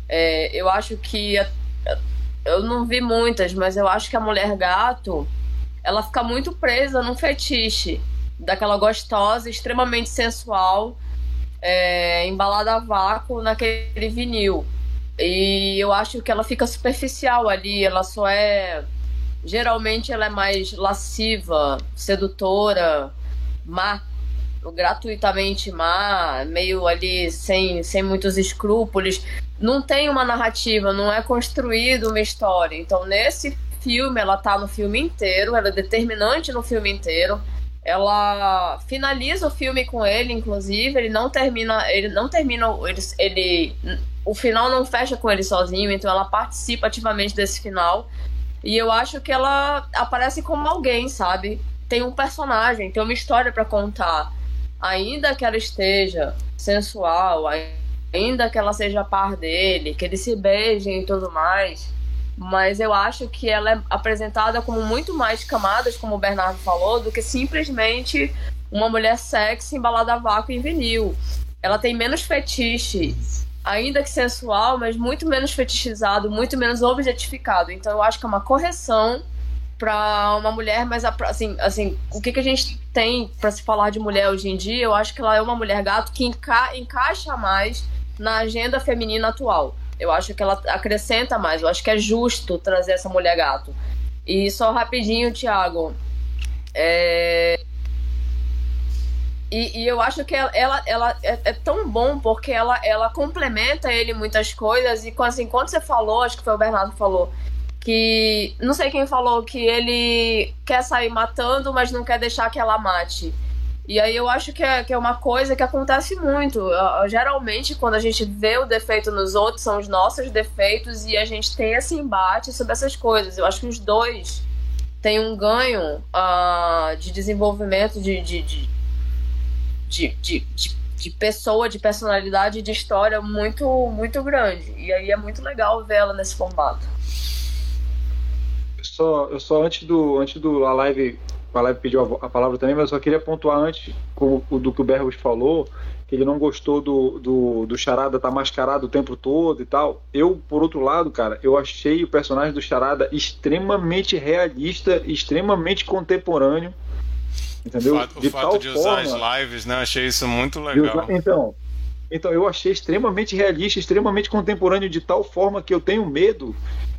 É, eu acho que. Eu não vi muitas, mas eu acho que a mulher gato ela fica muito presa num fetiche daquela gostosa, extremamente sensual, é, embalada a vácuo naquele vinil. E eu acho que ela fica superficial ali, ela só é. Geralmente ela é mais lasciva, sedutora, má, gratuitamente má, meio ali sem, sem muitos escrúpulos. Não tem uma narrativa, não é construído uma história. Então, nesse filme, ela tá no filme inteiro, ela é determinante no filme inteiro ela finaliza o filme com ele, inclusive, ele não termina, ele não termina, ele, ele o final não fecha com ele sozinho, então ela participa ativamente desse final. E eu acho que ela aparece como alguém, sabe? Tem um personagem, tem uma história para contar. Ainda que ela esteja sensual, ainda que ela seja par dele, que eles se beijem e tudo mais, mas eu acho que ela é apresentada como muito mais camadas, como o Bernardo falou, do que simplesmente uma mulher sexy embalada a vácuo em vinil. Ela tem menos fetiche, ainda que sensual, mas muito menos fetichizado, muito menos objetificado. Então eu acho que é uma correção para uma mulher, mas assim, assim, o que, que a gente tem para se falar de mulher hoje em dia? Eu acho que ela é uma mulher gato que enca encaixa mais na agenda feminina atual. Eu acho que ela acrescenta mais. Eu acho que é justo trazer essa mulher gato. E só rapidinho, Thiago. É... E, e, eu acho que ela, ela, ela é, é, tão bom porque ela, ela complementa ele muitas coisas. E assim, quando você falou, acho que foi o Bernardo que falou, que não sei quem falou que ele quer sair matando, mas não quer deixar que ela mate. E aí eu acho que é, que é uma coisa que acontece muito. Geralmente, quando a gente vê o defeito nos outros, são os nossos defeitos e a gente tem esse embate sobre essas coisas. Eu acho que os dois têm um ganho uh, de desenvolvimento de, de, de, de, de, de, de pessoa, de personalidade, de história muito, muito grande. E aí é muito legal vê-la nesse formato. Só, eu só antes do antes do a live a live pediu a, palavra também, mas eu só queria pontuar antes do que o Berbos falou, que ele não gostou do, do, do Charada estar tá mascarado o tempo todo e tal. Eu, por outro lado, cara, eu achei o personagem do Charada extremamente realista, extremamente contemporâneo. Entendeu? O fato de, fato de usar as lives, né? Achei isso muito legal. Então, então, eu achei extremamente realista, extremamente contemporâneo, de tal forma que eu tenho medo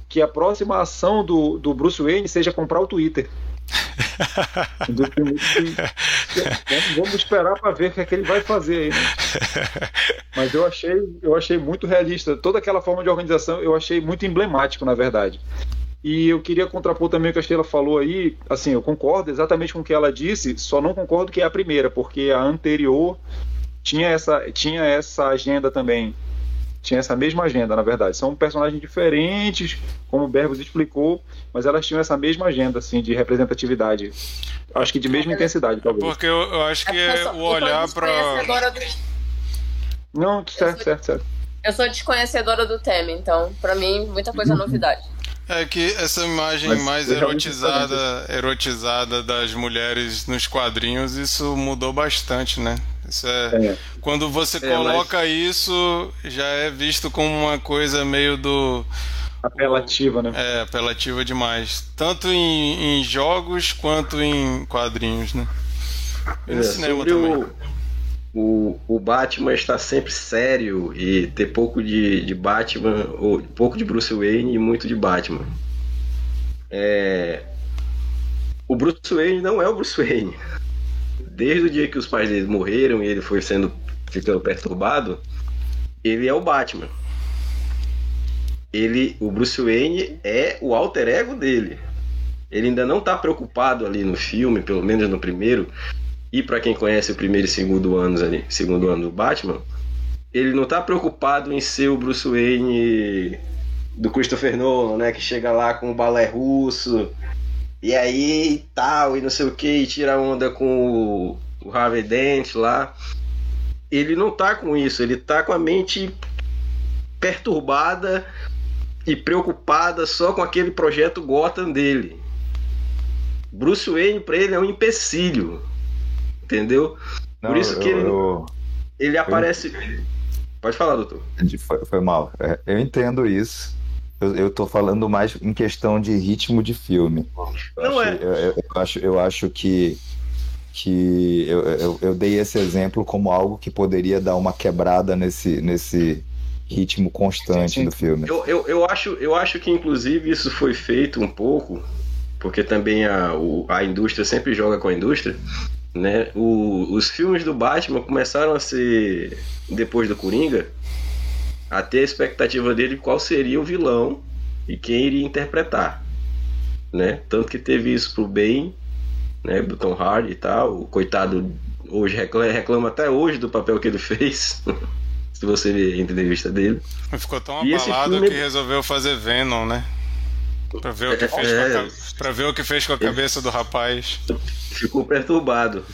que a próxima ação do, do Bruce Wayne seja comprar o Twitter. [laughs] vamos, esperar para ver o que, é que ele vai fazer aí, né? Mas eu achei, eu achei muito realista. Toda aquela forma de organização eu achei muito emblemático, na verdade. E eu queria contrapor também o que a Sheila falou aí. Assim, eu concordo exatamente com o que ela disse, só não concordo que é a primeira, porque a anterior tinha essa, tinha essa agenda também. Tinha essa mesma agenda, na verdade. São personagens diferentes, como o Berbos explicou, mas elas tinham essa mesma agenda, assim, de representatividade. Acho que de mesma intensidade, talvez. Porque eu, eu acho que é o olhar para. Do... Não, certo, certo, certo. Eu sou desconhecedora do tema, então, para mim, muita coisa é novidade. É que essa imagem Mas mais erotizada, erotizada das mulheres nos quadrinhos, isso mudou bastante, né? Isso é, é. Quando você é, coloca mas... isso, já é visto como uma coisa meio do. Apelativa, né? É, apelativa demais. Tanto em, em jogos quanto em quadrinhos, né? E no é, cinema também. O, o, o Batman está sempre sério e ter pouco de, de Batman, ou pouco de Bruce Wayne e muito de Batman. É... O Bruce Wayne não é o Bruce Wayne desde o dia que os pais dele morreram e ele foi sendo ficando perturbado, ele é o Batman. Ele, o Bruce Wayne é o alter ego dele. Ele ainda não está preocupado ali no filme, pelo menos no primeiro, e para quem conhece o primeiro e segundo anos ali, segundo ano do Batman, ele não está preocupado em ser o Bruce Wayne do Christopher Nolan, né, que chega lá com o balé russo, e aí tal, e não sei o que, e tira onda com o, o Harvey Dent lá. Ele não tá com isso, ele tá com a mente perturbada e preocupada só com aquele projeto Gotham dele. Bruce Wayne para ele é um empecilho, entendeu? Não, Por isso que eu, ele, eu, ele aparece. Eu... Pode falar, doutor. Foi, foi mal. É, eu entendo isso. Eu, eu tô falando mais em questão de ritmo de filme. Não acho, é. Eu, eu, eu, acho, eu acho que, que eu, eu, eu dei esse exemplo como algo que poderia dar uma quebrada nesse, nesse ritmo constante sim, sim. do filme. Eu, eu, eu, acho, eu acho que, inclusive, isso foi feito um pouco, porque também a, o, a indústria sempre joga com a indústria. Né? O, os filmes do Batman começaram a ser, depois do Coringa, a ter a expectativa dele qual seria o vilão e quem iria interpretar. Né? Tanto que teve isso pro bem, né, do Tom Hardy e tal. O coitado hoje reclama, reclama até hoje do papel que ele [laughs] fez. se você ver a entrevista dele. Ficou tão abalado filme... que resolveu fazer Venom, né? Pra ver, o que fez é... com a, pra ver o que fez com a cabeça do rapaz. Ficou perturbado.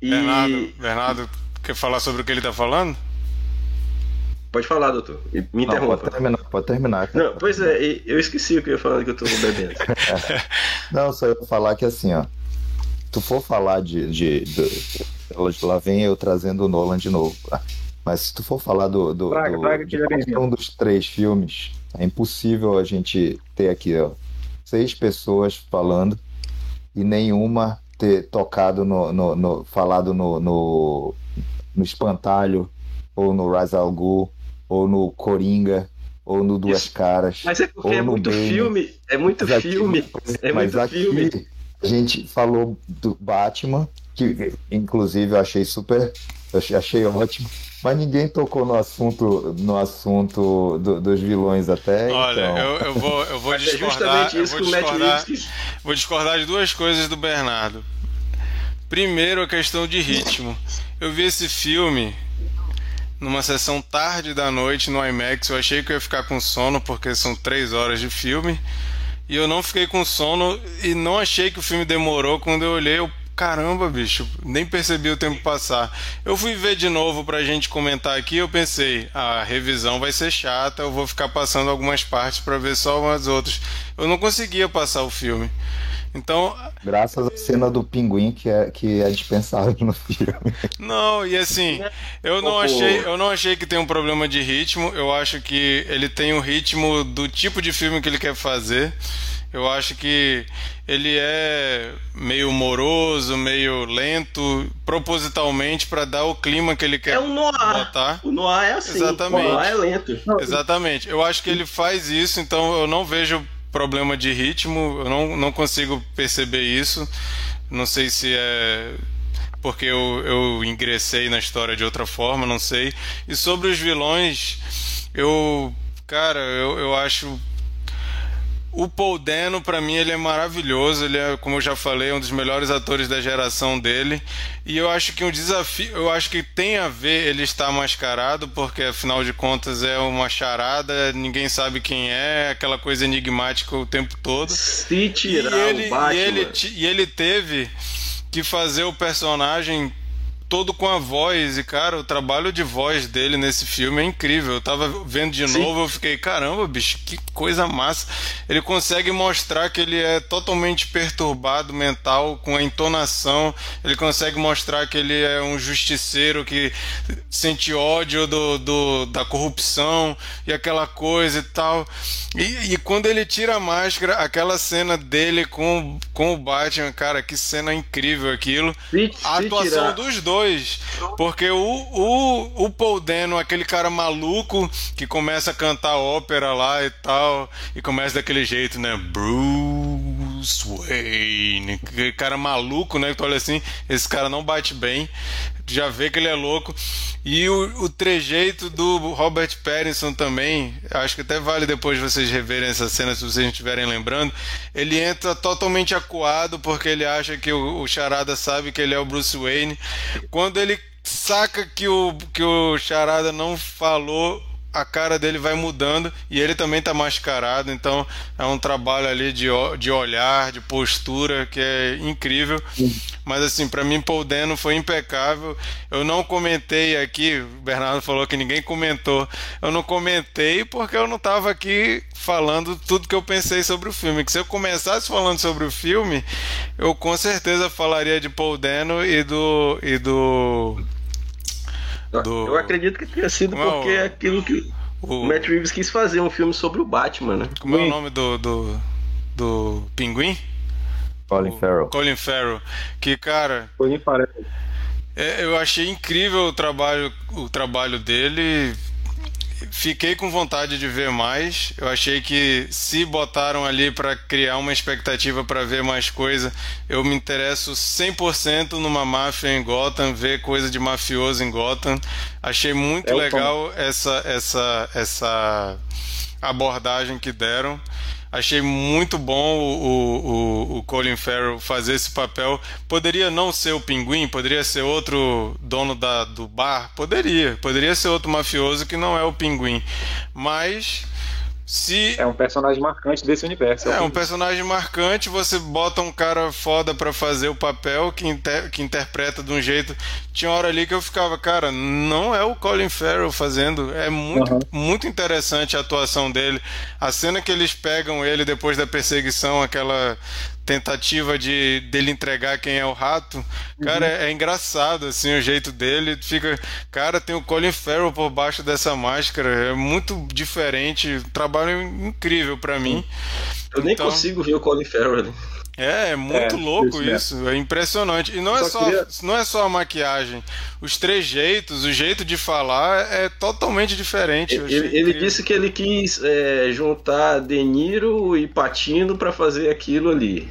E... Bernardo, Bernardo, quer falar sobre o que ele tá falando? Pode falar, doutor. Me interrompa. Não, pode terminar. Pode terminar Não, pois é, eu esqueci o que eu ia falar que eu tô bebendo. [laughs] Não, só eu falar que assim, ó. Tu for falar de. de, de lá vem eu trazendo o Nolan de novo. Tá? Mas se tu for falar do, do, Praga, do Praga, de um dos três filmes, é impossível a gente ter aqui ó, seis pessoas falando e nenhuma ter tocado no, no, no falado no, no, no espantalho ou no Rise Al Ghul ou no Coringa, ou no Duas Isso. Caras. Mas é porque é muito Bane. filme, é muito mas filme. Aqui, é mas muito aqui filme. a gente falou do Batman, que inclusive eu achei super. Eu achei ótimo. Mas ninguém tocou no assunto, no assunto do, dos vilões até. Olha, então. eu, eu, vou, eu vou é discordar. eu vou discordar, vou discordar de duas coisas do Bernardo. Primeiro, a questão de ritmo. Eu vi esse filme numa sessão tarde da noite no IMAX. Eu achei que eu ia ficar com sono porque são três horas de filme. E eu não fiquei com sono e não achei que o filme demorou. Quando eu olhei, eu, caramba, bicho, nem percebi o tempo passar. Eu fui ver de novo pra gente comentar aqui. Eu pensei, a revisão vai ser chata. Eu vou ficar passando algumas partes para ver só umas outras. Eu não conseguia passar o filme. Então. Graças à cena do pinguim que é, que é dispensável no filme. Não, e assim, eu não, achei, eu não achei que tem um problema de ritmo. Eu acho que ele tem o um ritmo do tipo de filme que ele quer fazer. Eu acho que ele é meio moroso, meio lento, propositalmente para dar o clima que ele quer é um noir. botar. O noir é assim. Exatamente. O noir é lento. Exatamente. Eu acho que ele faz isso, então eu não vejo problema de ritmo, eu não, não consigo perceber isso. Não sei se é porque eu, eu ingressei na história de outra forma, não sei. E sobre os vilões, eu. Cara, eu, eu acho. O Paul Dano, para mim, ele é maravilhoso. Ele é, como eu já falei, um dos melhores atores da geração dele. E eu acho que um desafio, eu acho que tem a ver ele estar mascarado, porque afinal de contas é uma charada, ninguém sabe quem é, aquela coisa enigmática o tempo todo. Se tirar e ele, o Batman... e ele, e ele teve que fazer o personagem todo com a voz. E, cara, o trabalho de voz dele nesse filme é incrível. Eu tava vendo de Sim. novo, eu fiquei, caramba, bicho, que coisa massa. Ele consegue mostrar que ele é totalmente perturbado mental com a entonação. Ele consegue mostrar que ele é um justiceiro que sente ódio do, do da corrupção e aquela coisa e tal. E, e quando ele tira a máscara, aquela cena dele com, com o Batman, cara, que cena incrível aquilo. Se, a atuação tirar. dos dois dois. Porque o, o, o Paul Dano, aquele cara maluco que começa a cantar ópera lá e tal, e começa daquele jeito, né? Bruce Wayne. Aquele cara maluco, né? Que tu olha assim, esse cara não bate bem já vê que ele é louco. E o, o trejeito do Robert Pattinson também, acho que até vale depois vocês reverem essa cena se vocês estiverem lembrando. Ele entra totalmente acuado porque ele acha que o, o Charada sabe que ele é o Bruce Wayne. Quando ele saca que o, que o Charada não falou a cara dele vai mudando e ele também tá mascarado, então é um trabalho ali de, de olhar, de postura que é incrível. Mas assim, para mim Paul Dano foi impecável. Eu não comentei aqui, o Bernardo falou que ninguém comentou. Eu não comentei porque eu não tava aqui falando tudo que eu pensei sobre o filme. Que se eu começasse falando sobre o filme, eu com certeza falaria de Paul Dano e do e do do... Eu acredito que tenha sido Como porque é o... aquilo que o... Matt Reeves quis fazer, um filme sobre o Batman, né? Como é o nome do, do, do pinguim? Colin Farrell. Colin Farrell. Que, cara... Colin Farrell. É, eu achei incrível o trabalho, o trabalho dele fiquei com vontade de ver mais. Eu achei que se botaram ali para criar uma expectativa para ver mais coisa, eu me interesso 100% numa máfia em Gotham, ver coisa de mafioso em Gotham. Achei muito é legal essa essa essa abordagem que deram. Achei muito bom o, o, o, Colin Farrell fazer esse papel. Poderia não ser o Pinguim, poderia ser outro dono da, do bar, poderia. Poderia ser outro mafioso que não é o Pinguim. Mas se é um personagem marcante desse universo. É um personagem marcante, você bota um cara foda para fazer o papel que, inter... que interpreta de um jeito. Tinha hora ali que eu ficava, cara, não é o Colin Farrell fazendo. É muito, uhum. muito interessante a atuação dele. A cena que eles pegam ele depois da perseguição, aquela tentativa de dele entregar quem é o rato. Cara, uhum. é, é, engraçado assim o jeito dele. Fica, cara, tem o Colin Farrell por baixo dessa máscara. É muito diferente, trabalho incrível para mim. Eu nem então... consigo ver o Colin Farrell. É, é muito é, louco isso, isso, é impressionante. E não é, só, queria... não é só a maquiagem, os trejeitos, o jeito de falar é totalmente diferente. Ele, ele disse que ele quis é, juntar De Niro e Patino para fazer aquilo ali.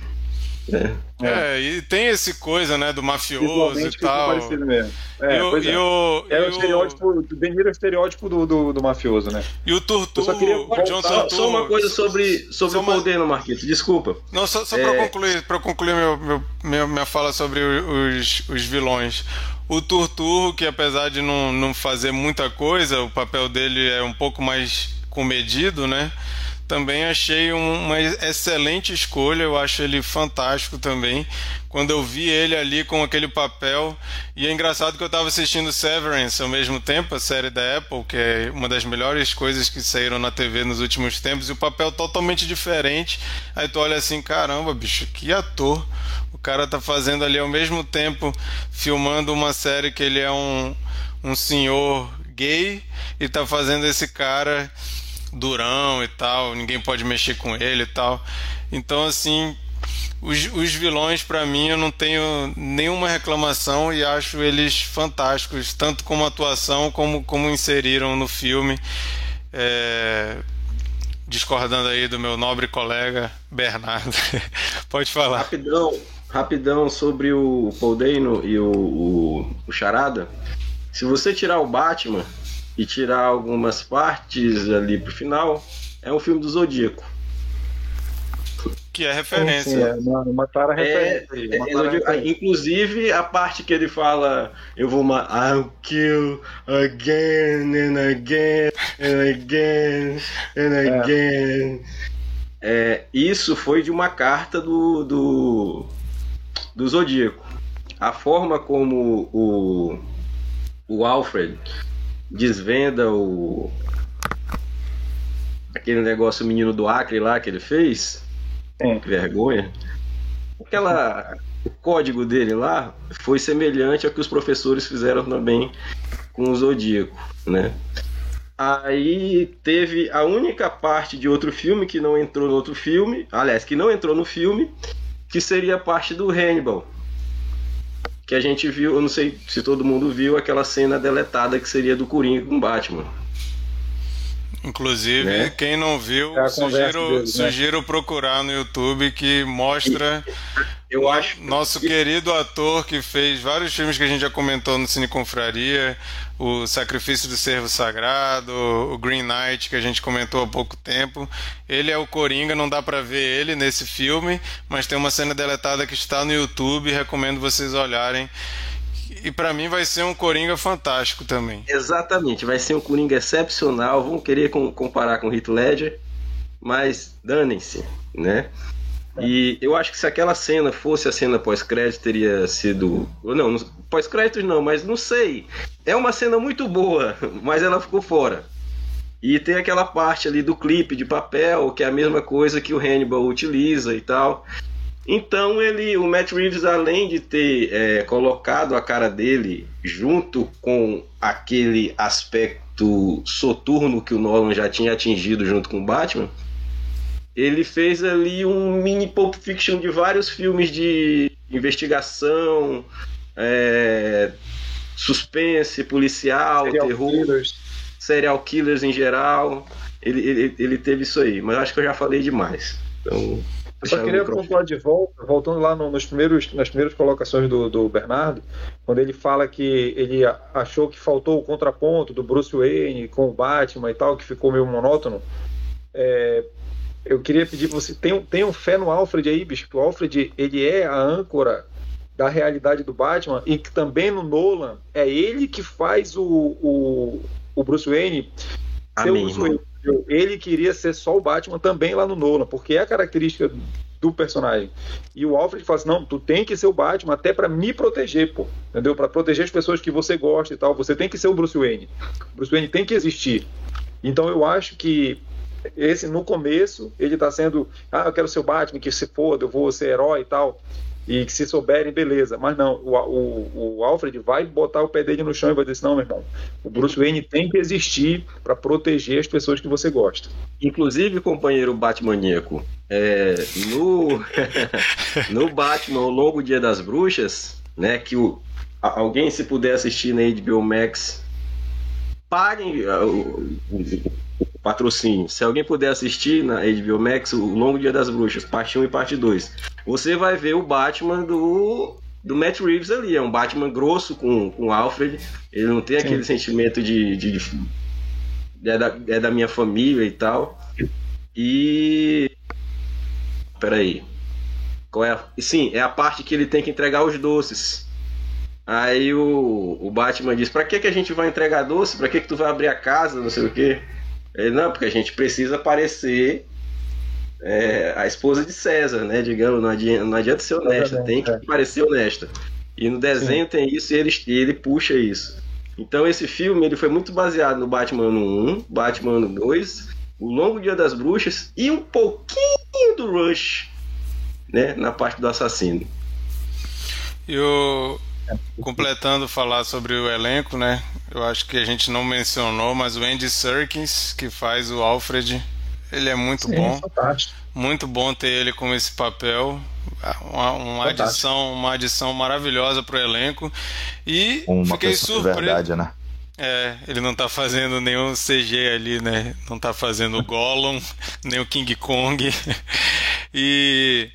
É. é. e tem esse coisa, né, do mafioso e tal. Mesmo. É, e o, e é. O, é, o estereótipo, o é estereótipo do, do, do, mafioso, né? E o Turtu, só, queria o John só, só uma coisa sobre, sobre o Paul Dano, Marquito, desculpa. Não, só, só é... pra concluir, pra concluir meu, meu, minha, minha fala sobre os, os vilões. O Turturro, que apesar de não, não fazer muita coisa, o papel dele é um pouco mais comedido, né? Também achei uma excelente escolha, eu acho ele fantástico também. Quando eu vi ele ali com aquele papel, e é engraçado que eu estava assistindo Severance ao mesmo tempo, a série da Apple, que é uma das melhores coisas que saíram na TV nos últimos tempos, e o papel totalmente diferente. Aí tu olha assim, caramba, bicho, que ator. O cara tá fazendo ali ao mesmo tempo, filmando uma série que ele é um, um senhor gay e tá fazendo esse cara durão e tal, ninguém pode mexer com ele e tal. Então, assim, os, os vilões, para mim, eu não tenho nenhuma reclamação e acho eles fantásticos, tanto como atuação como como inseriram no filme. É... Discordando aí do meu nobre colega Bernardo. [laughs] Pode falar. Rapidão, rapidão sobre o Paul Dano e o, o, o Charada. Se você tirar o Batman, e tirar algumas partes ali pro final, é um filme do Zodíaco. que é referência. Sim, sim, é uma, uma clara é, referência. É, uma clara referência. Inclusive a parte que ele fala, eu vou matar, I'll kill again and again and again and é. again. É. isso foi de uma carta do, do, do Zodíaco. A forma como o, o Alfred desvenda o aquele negócio menino do Acre lá que ele fez. É. Que vergonha. Aquela o código dele lá foi semelhante ao que os professores fizeram também com o Zodíaco, né? Aí teve a única parte de outro filme que não entrou no outro filme, aliás, que não entrou no filme, que seria a parte do Hannibal. Que a gente viu, eu não sei se todo mundo viu aquela cena deletada que seria do Coringa com Batman. Inclusive, né? quem não viu, é sugiro, deles, né? sugiro procurar no YouTube que mostra eu acho nosso querido ator que fez vários filmes que a gente já comentou no Cine Confraria, o Sacrifício do Servo Sagrado, o Green Knight que a gente comentou há pouco tempo. Ele é o Coringa, não dá para ver ele nesse filme, mas tem uma cena deletada que está no YouTube, recomendo vocês olharem e para mim vai ser um Coringa fantástico também. Exatamente, vai ser um Coringa excepcional. Vão querer com, comparar com o Heath Ledger, mas danem-se, né? E eu acho que se aquela cena fosse a cena pós-crédito, teria sido. Não, pós-crédito não, mas não sei. É uma cena muito boa, [laughs] mas ela ficou fora. E tem aquela parte ali do clipe de papel, que é a mesma coisa que o Hannibal utiliza e tal. Então ele, o Matt Reeves, além de ter é, colocado a cara dele junto com aquele aspecto soturno que o Nolan já tinha atingido junto com o Batman, ele fez ali um mini Pulp Fiction de vários filmes de investigação, é, suspense, policial, serial terror, killers. serial killers em geral. Ele, ele, ele teve isso aí, mas acho que eu já falei demais. Então. Eu só queria pontuar de volta, voltando lá no, nos primeiros, nas primeiras colocações do, do, Bernardo, quando ele fala que ele achou que faltou o contraponto do Bruce Wayne com o Batman e tal, que ficou meio monótono. É, eu queria pedir para você tenham, tenham fé no Alfred aí, bicho, que o Alfred ele é a âncora da realidade do Batman e que também no Nolan é ele que faz o, o, o Bruce Wayne ser Amém, o Bruce Wayne ele queria ser só o Batman também lá no Nolan, porque é a característica do personagem. E o Alfred fala assim: não, tu tem que ser o Batman até para me proteger, pô. Entendeu? Para proteger as pessoas que você gosta e tal. Você tem que ser o Bruce Wayne. O Bruce Wayne tem que existir. Então eu acho que esse no começo ele está sendo, ah, eu quero ser o Batman, que se foda, eu vou ser herói e tal e que se souberem, beleza. Mas não, o, o, o, Alfred vai botar o pé dele no chão e vai dizer: não, meu irmão, o Bruce Wayne tem que existir para proteger as pessoas que você gosta. Inclusive, companheiro Batmaníaco, é, no, [laughs] no Batman, o Longo Dia das Bruxas, né, que o, alguém, se puder assistir na HBO Max, paguem o, patrocínio. Se alguém puder assistir na HBO Max, o Longo Dia das Bruxas, parte 1 e parte 2, você vai ver o Batman do, do Matt Reeves ali. É um Batman grosso com, com Alfred. Ele não tem Sim. aquele sentimento de, de, de é, da, é da minha família e tal. E. Peraí. Qual é a... Sim, é a parte que ele tem que entregar os doces. Aí o, o Batman diz: Pra que, que a gente vai entregar doce? Pra que, que tu vai abrir a casa? Não sei o quê. Ele, não, porque a gente precisa parecer é, a esposa de César, né? Digamos, não adianta, não adianta ser honesta, tem que é. parecer honesta. E no desenho Sim. tem isso e ele, ele puxa isso. Então esse filme ele foi muito baseado no Batman 1, Batman 2, O Longo Dia das Bruxas e um pouquinho do Rush, né? Na parte do assassino. E o, completando falar sobre o elenco, né? Eu acho que a gente não mencionou, mas o Andy Serkins, que faz o Alfred, ele é muito Sim, bom. Fantástico. Muito bom ter ele com esse papel. Uma, uma adição, uma adição maravilhosa pro elenco. E uma fiquei surpreso. Verdade, né? É, ele não tá fazendo nenhum CG ali, né? Não tá fazendo o Gollum, [laughs] nem o King Kong. [laughs] E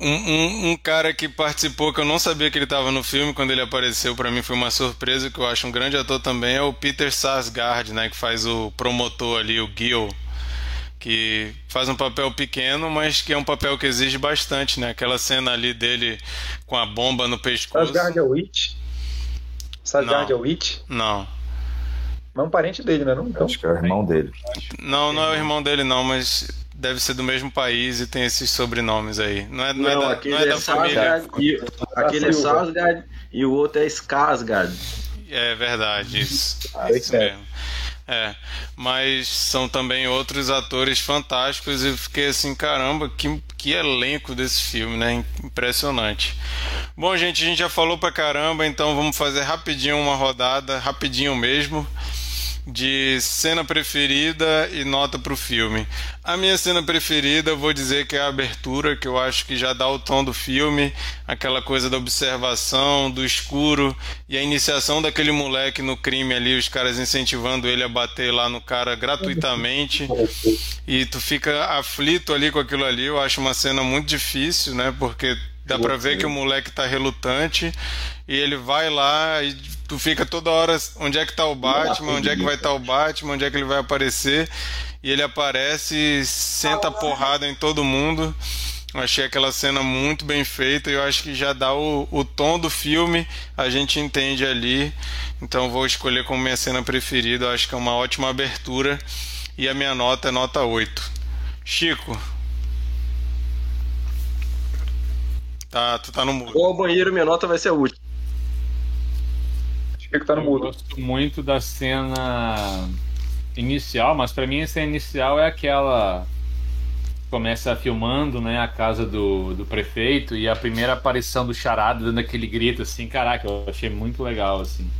um, um, um, cara que participou, que eu não sabia que ele estava no filme, quando ele apareceu, para mim foi uma surpresa, que eu acho um grande ator também, é o Peter Sarsgaard, né, que faz o promotor ali, o Gil. que faz um papel pequeno, mas que é um papel que exige bastante, né? Aquela cena ali dele com a bomba no pescoço. Asgard é Witch? Asgard é Witch? Não. Não é um parente dele, né? Não, então. Acho que é o irmão dele. Não, não é o irmão dele, não, mas deve ser do mesmo país e tem esses sobrenomes aí. Não é, não, não é da, aquele não é, é da família. E, aquele é Sarsgaard e o outro é Skarsgård. É verdade, isso. Ah, isso mesmo. É, mas são também outros atores fantásticos e fiquei assim, caramba, que, que elenco desse filme, né? Impressionante. Bom, gente, a gente já falou pra caramba, então vamos fazer rapidinho uma rodada, rapidinho mesmo de cena preferida e nota para o filme. A minha cena preferida, eu vou dizer que é a abertura, que eu acho que já dá o tom do filme, aquela coisa da observação, do escuro e a iniciação daquele moleque no crime ali, os caras incentivando ele a bater lá no cara gratuitamente. E tu fica aflito ali com aquilo ali. Eu acho uma cena muito difícil, né? Porque dá para ver que o moleque tá relutante e ele vai lá e tu fica toda hora onde é que tá o Batman, onde é que vai estar tá o Batman, onde é que ele vai aparecer. E ele aparece, senta porrada em todo mundo. Eu achei aquela cena muito bem feita e eu acho que já dá o, o tom do filme, a gente entende ali. Então vou escolher como minha cena preferida, eu acho que é uma ótima abertura. E a minha nota é nota 8. Chico. Tá, tu tá no mudo. Ou ao banheiro, minha nota vai ser a última que tá no mudo. Eu gosto muito da cena inicial, mas para mim a cena inicial é aquela começa filmando, né, a casa do, do prefeito e a primeira aparição do Charada dando aquele grito assim, caraca, eu achei muito legal assim.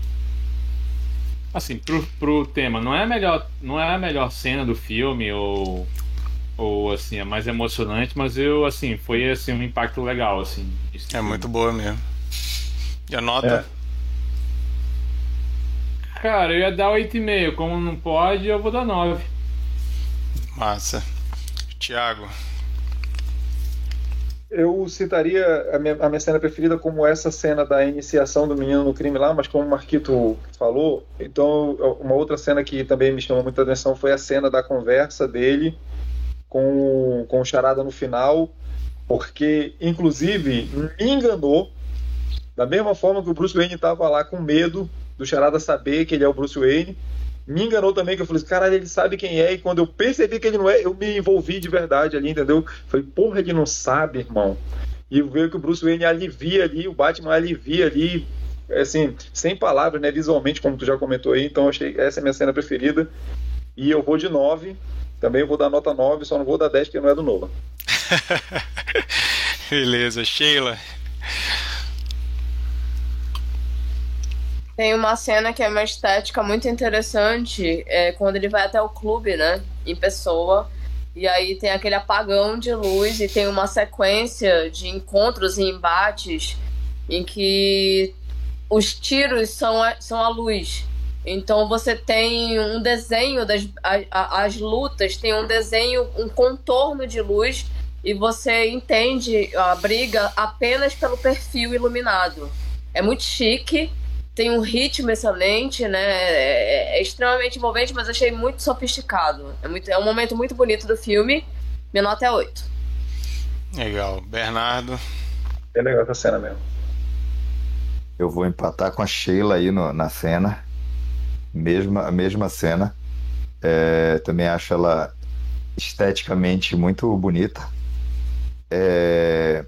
Assim, pro, pro tema, não é a melhor, não é a melhor cena do filme ou ou assim, é mais emocionante, mas eu assim, foi assim um impacto legal assim. É filme. muito boa mesmo. E a nota? É. Cara, eu ia dar 8,5. Como não pode, eu vou dar 9. Massa. Tiago. Eu citaria a minha, a minha, cena preferida como essa cena da iniciação do menino no crime lá, mas como o Marquito falou, então uma outra cena que também me chamou muita atenção foi a cena da conversa dele com, com o Charada no final, porque inclusive me enganou, da mesma forma que o Bruce Wayne estava lá com medo do Charada saber que ele é o Bruce Wayne. Me enganou também, que eu falei, caralho, ele sabe quem é. E quando eu percebi que ele não é, eu me envolvi de verdade ali, entendeu? Falei, porra, ele não sabe, irmão. E veio que o Bruce Wayne alivia ali, o Batman alivia ali, assim, sem palavras, né? Visualmente, como tu já comentou aí. Então, achei essa é a minha cena preferida. E eu vou de 9. Também vou dar nota 9, só não vou dar 10 porque não é do Nova. [laughs] Beleza, Sheila. Tem uma cena que é uma estética muito interessante, é quando ele vai até o clube, né? Em pessoa. E aí tem aquele apagão de luz e tem uma sequência de encontros e embates em que os tiros são a, são a luz. Então você tem um desenho das a, as lutas, tem um desenho, um contorno de luz e você entende a briga apenas pelo perfil iluminado. É muito chique tem um ritmo excelente, né? É, é, extremamente envolvente, mas achei muito sofisticado. É, muito, é um momento muito bonito do filme. Minha nota é 8. Legal. Bernardo. É legal essa cena mesmo. Eu vou empatar com a Sheila aí no, na cena. Mesma, a mesma cena. É, também acho ela esteticamente muito bonita. É,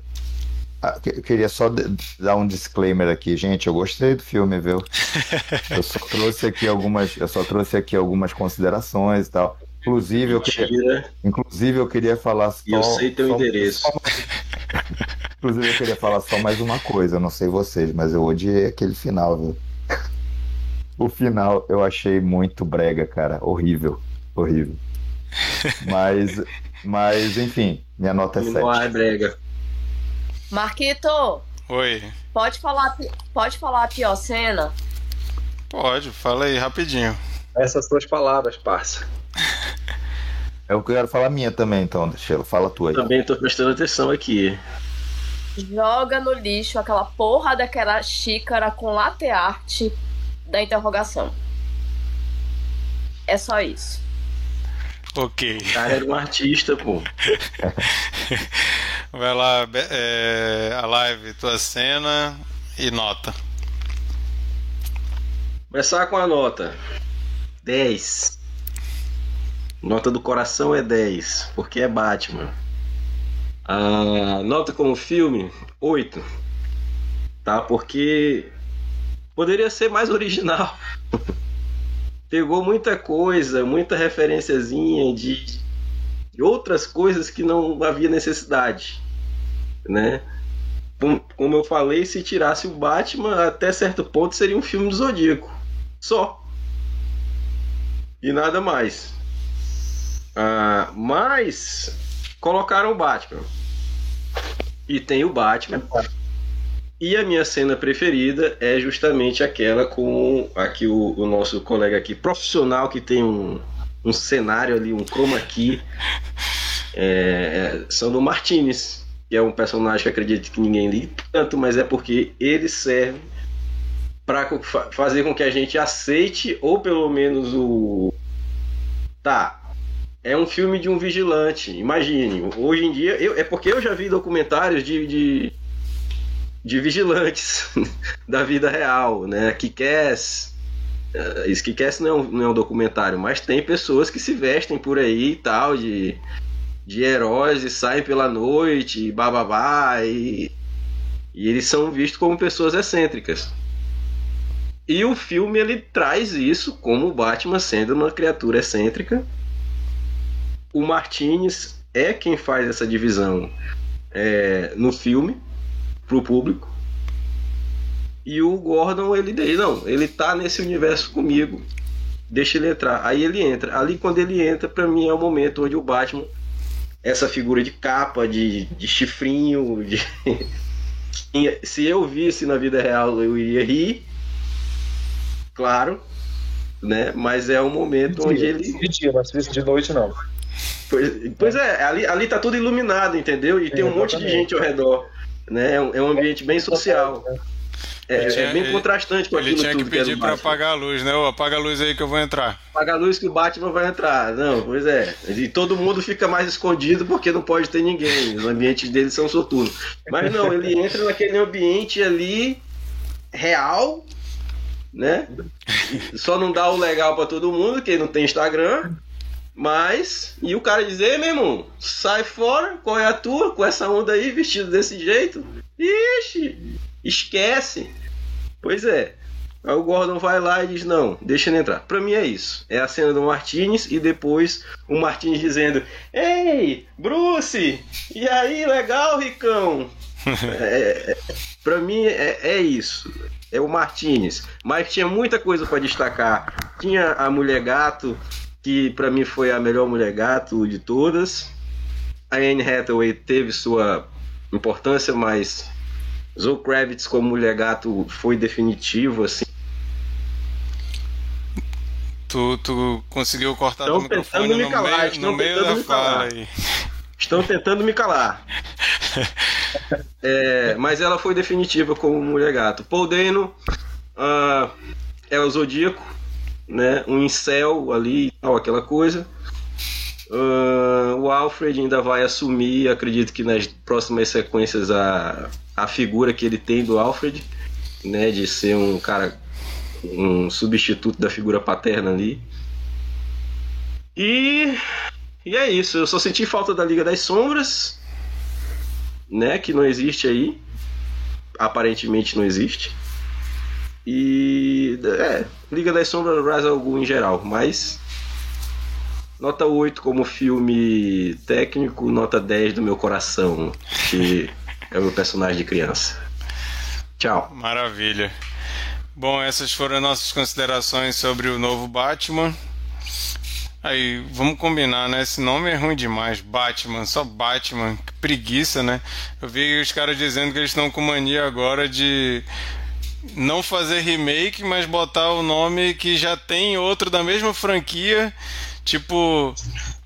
eu queria só dar um disclaimer aqui, gente. Eu gostei do filme, viu? [laughs] Eu só trouxe aqui algumas, eu só trouxe aqui algumas considerações e tal. Inclusive eu queria, inclusive eu queria falar só. Eu sei teu só, endereço. Só, inclusive eu queria falar só mais uma coisa. Eu não sei vocês, mas eu odiei aquele final, viu? O final eu achei muito brega, cara. Horrível, horrível. Mas, mas enfim, minha nota é 7. Não é brega. Marquito! Oi. Pode falar, pode falar a pior cena? Pode, fala aí rapidinho. Essas suas palavras, parça. [laughs] Eu quero falar minha também, então, Sheila. Fala tu aí. Também tô prestando atenção aqui. Joga no lixo aquela porra daquela xícara com latte art da interrogação. É só isso. Ok. O cara era um artista, pô. [laughs] Vai lá, é, a live, tua cena e nota. Começar com a nota. 10. Nota do coração é 10, porque é Batman. A nota como filme, 8. Tá? Porque poderia ser mais original. [laughs] Pegou muita coisa, muita referenciazinha de, outras coisas que não havia necessidade, né? Como eu falei, se tirasse o Batman, até certo ponto seria um filme do Zodíaco. Só. E nada mais. Ah, mas colocaram o Batman. E tem o Batman. E a minha cena preferida é justamente aquela com aqui o, o nosso colega aqui profissional que tem um, um cenário ali, um chroma key. É, são do Martinez, que é um personagem que acredito que ninguém liga tanto, mas é porque ele serve para fazer com que a gente aceite ou pelo menos o tá é um filme de um vigilante imagine hoje em dia eu, é porque eu já vi documentários de, de de vigilantes [laughs] da vida real, né? Que quer isso que não, é um, não é um documentário, mas tem pessoas que se vestem por aí e tal, de, de heróis e saem pela noite, e bababá, e, e eles são vistos como pessoas excêntricas. E o filme ele traz isso como o Batman sendo uma criatura excêntrica. O Martinez é quem faz essa divisão é, no filme pro público. E o Gordon, ele diz, não, ele tá nesse universo comigo. Deixa ele entrar. Aí ele entra. Ali quando ele entra, para mim é o momento onde o Batman essa figura de capa, de, de chifrinho, de... [laughs] se eu visse na vida real, eu iria rir. Claro, né? Mas é o momento onde ele. De dia, mas de noite não. Pois, pois é, ali, ali tá tudo iluminado, entendeu? E tem um monte de gente ao redor. Né? É, um, é um ambiente bem social. É, tinha, é, bem contrastante com aquilo Ele tinha que pedir que para apagar a luz, né? Ô, apaga a luz aí que eu vou entrar. Apaga a luz que o Batman vai entrar. Não, pois é. E todo mundo fica mais escondido porque não pode ter ninguém. Os ambientes deles são soturnos. Mas não, ele entra naquele ambiente ali real, né? Só não dá o legal para todo mundo, que não tem Instagram. Mas, e o cara dizer, meu irmão, sai fora, qual é a tua, com essa onda aí, vestido desse jeito? Ixi, esquece. Pois é. Aí o Gordon vai lá e diz: Não, deixa ele entrar. Pra mim é isso. É a cena do Martinez e depois o Martinez dizendo: Ei, Bruce! E aí, legal, Ricão? [laughs] é, é, pra mim é, é isso. É o Martinez. Mas tinha muita coisa para destacar. Tinha a mulher gato, que para mim foi a melhor mulher gato de todas. A Anne Hathaway teve sua importância, mas Zoe Kravitz como mulher gato foi definitivo, assim. Tu, tu conseguiu cortar estão o microfone me calar, no meio, no meio da fala aí. Estão tentando me calar. [laughs] é, mas ela foi definitiva como mulher gato. Paul Dano uh, é o Zodíaco, né? Um incel ali e tal, aquela coisa. Uh, o Alfred ainda vai assumir, acredito que nas próximas sequências, a, a figura que ele tem do Alfred, né? De ser um cara, um substituto da figura paterna ali. E, e é isso, eu só senti falta da Liga das Sombras, né? Que não existe aí. Aparentemente não existe. E é, Liga das Sombras Rise Algum em geral, mas nota 8 como filme técnico, nota 10 do meu coração, que é o meu personagem de criança. Tchau. Maravilha. Bom, essas foram nossas considerações sobre o novo Batman. Aí, vamos combinar, né? Esse nome é ruim demais. Batman, só Batman. Que preguiça, né? Eu vi os caras dizendo que eles estão com mania agora de não fazer remake, mas botar o nome que já tem outro da mesma franquia, Tipo,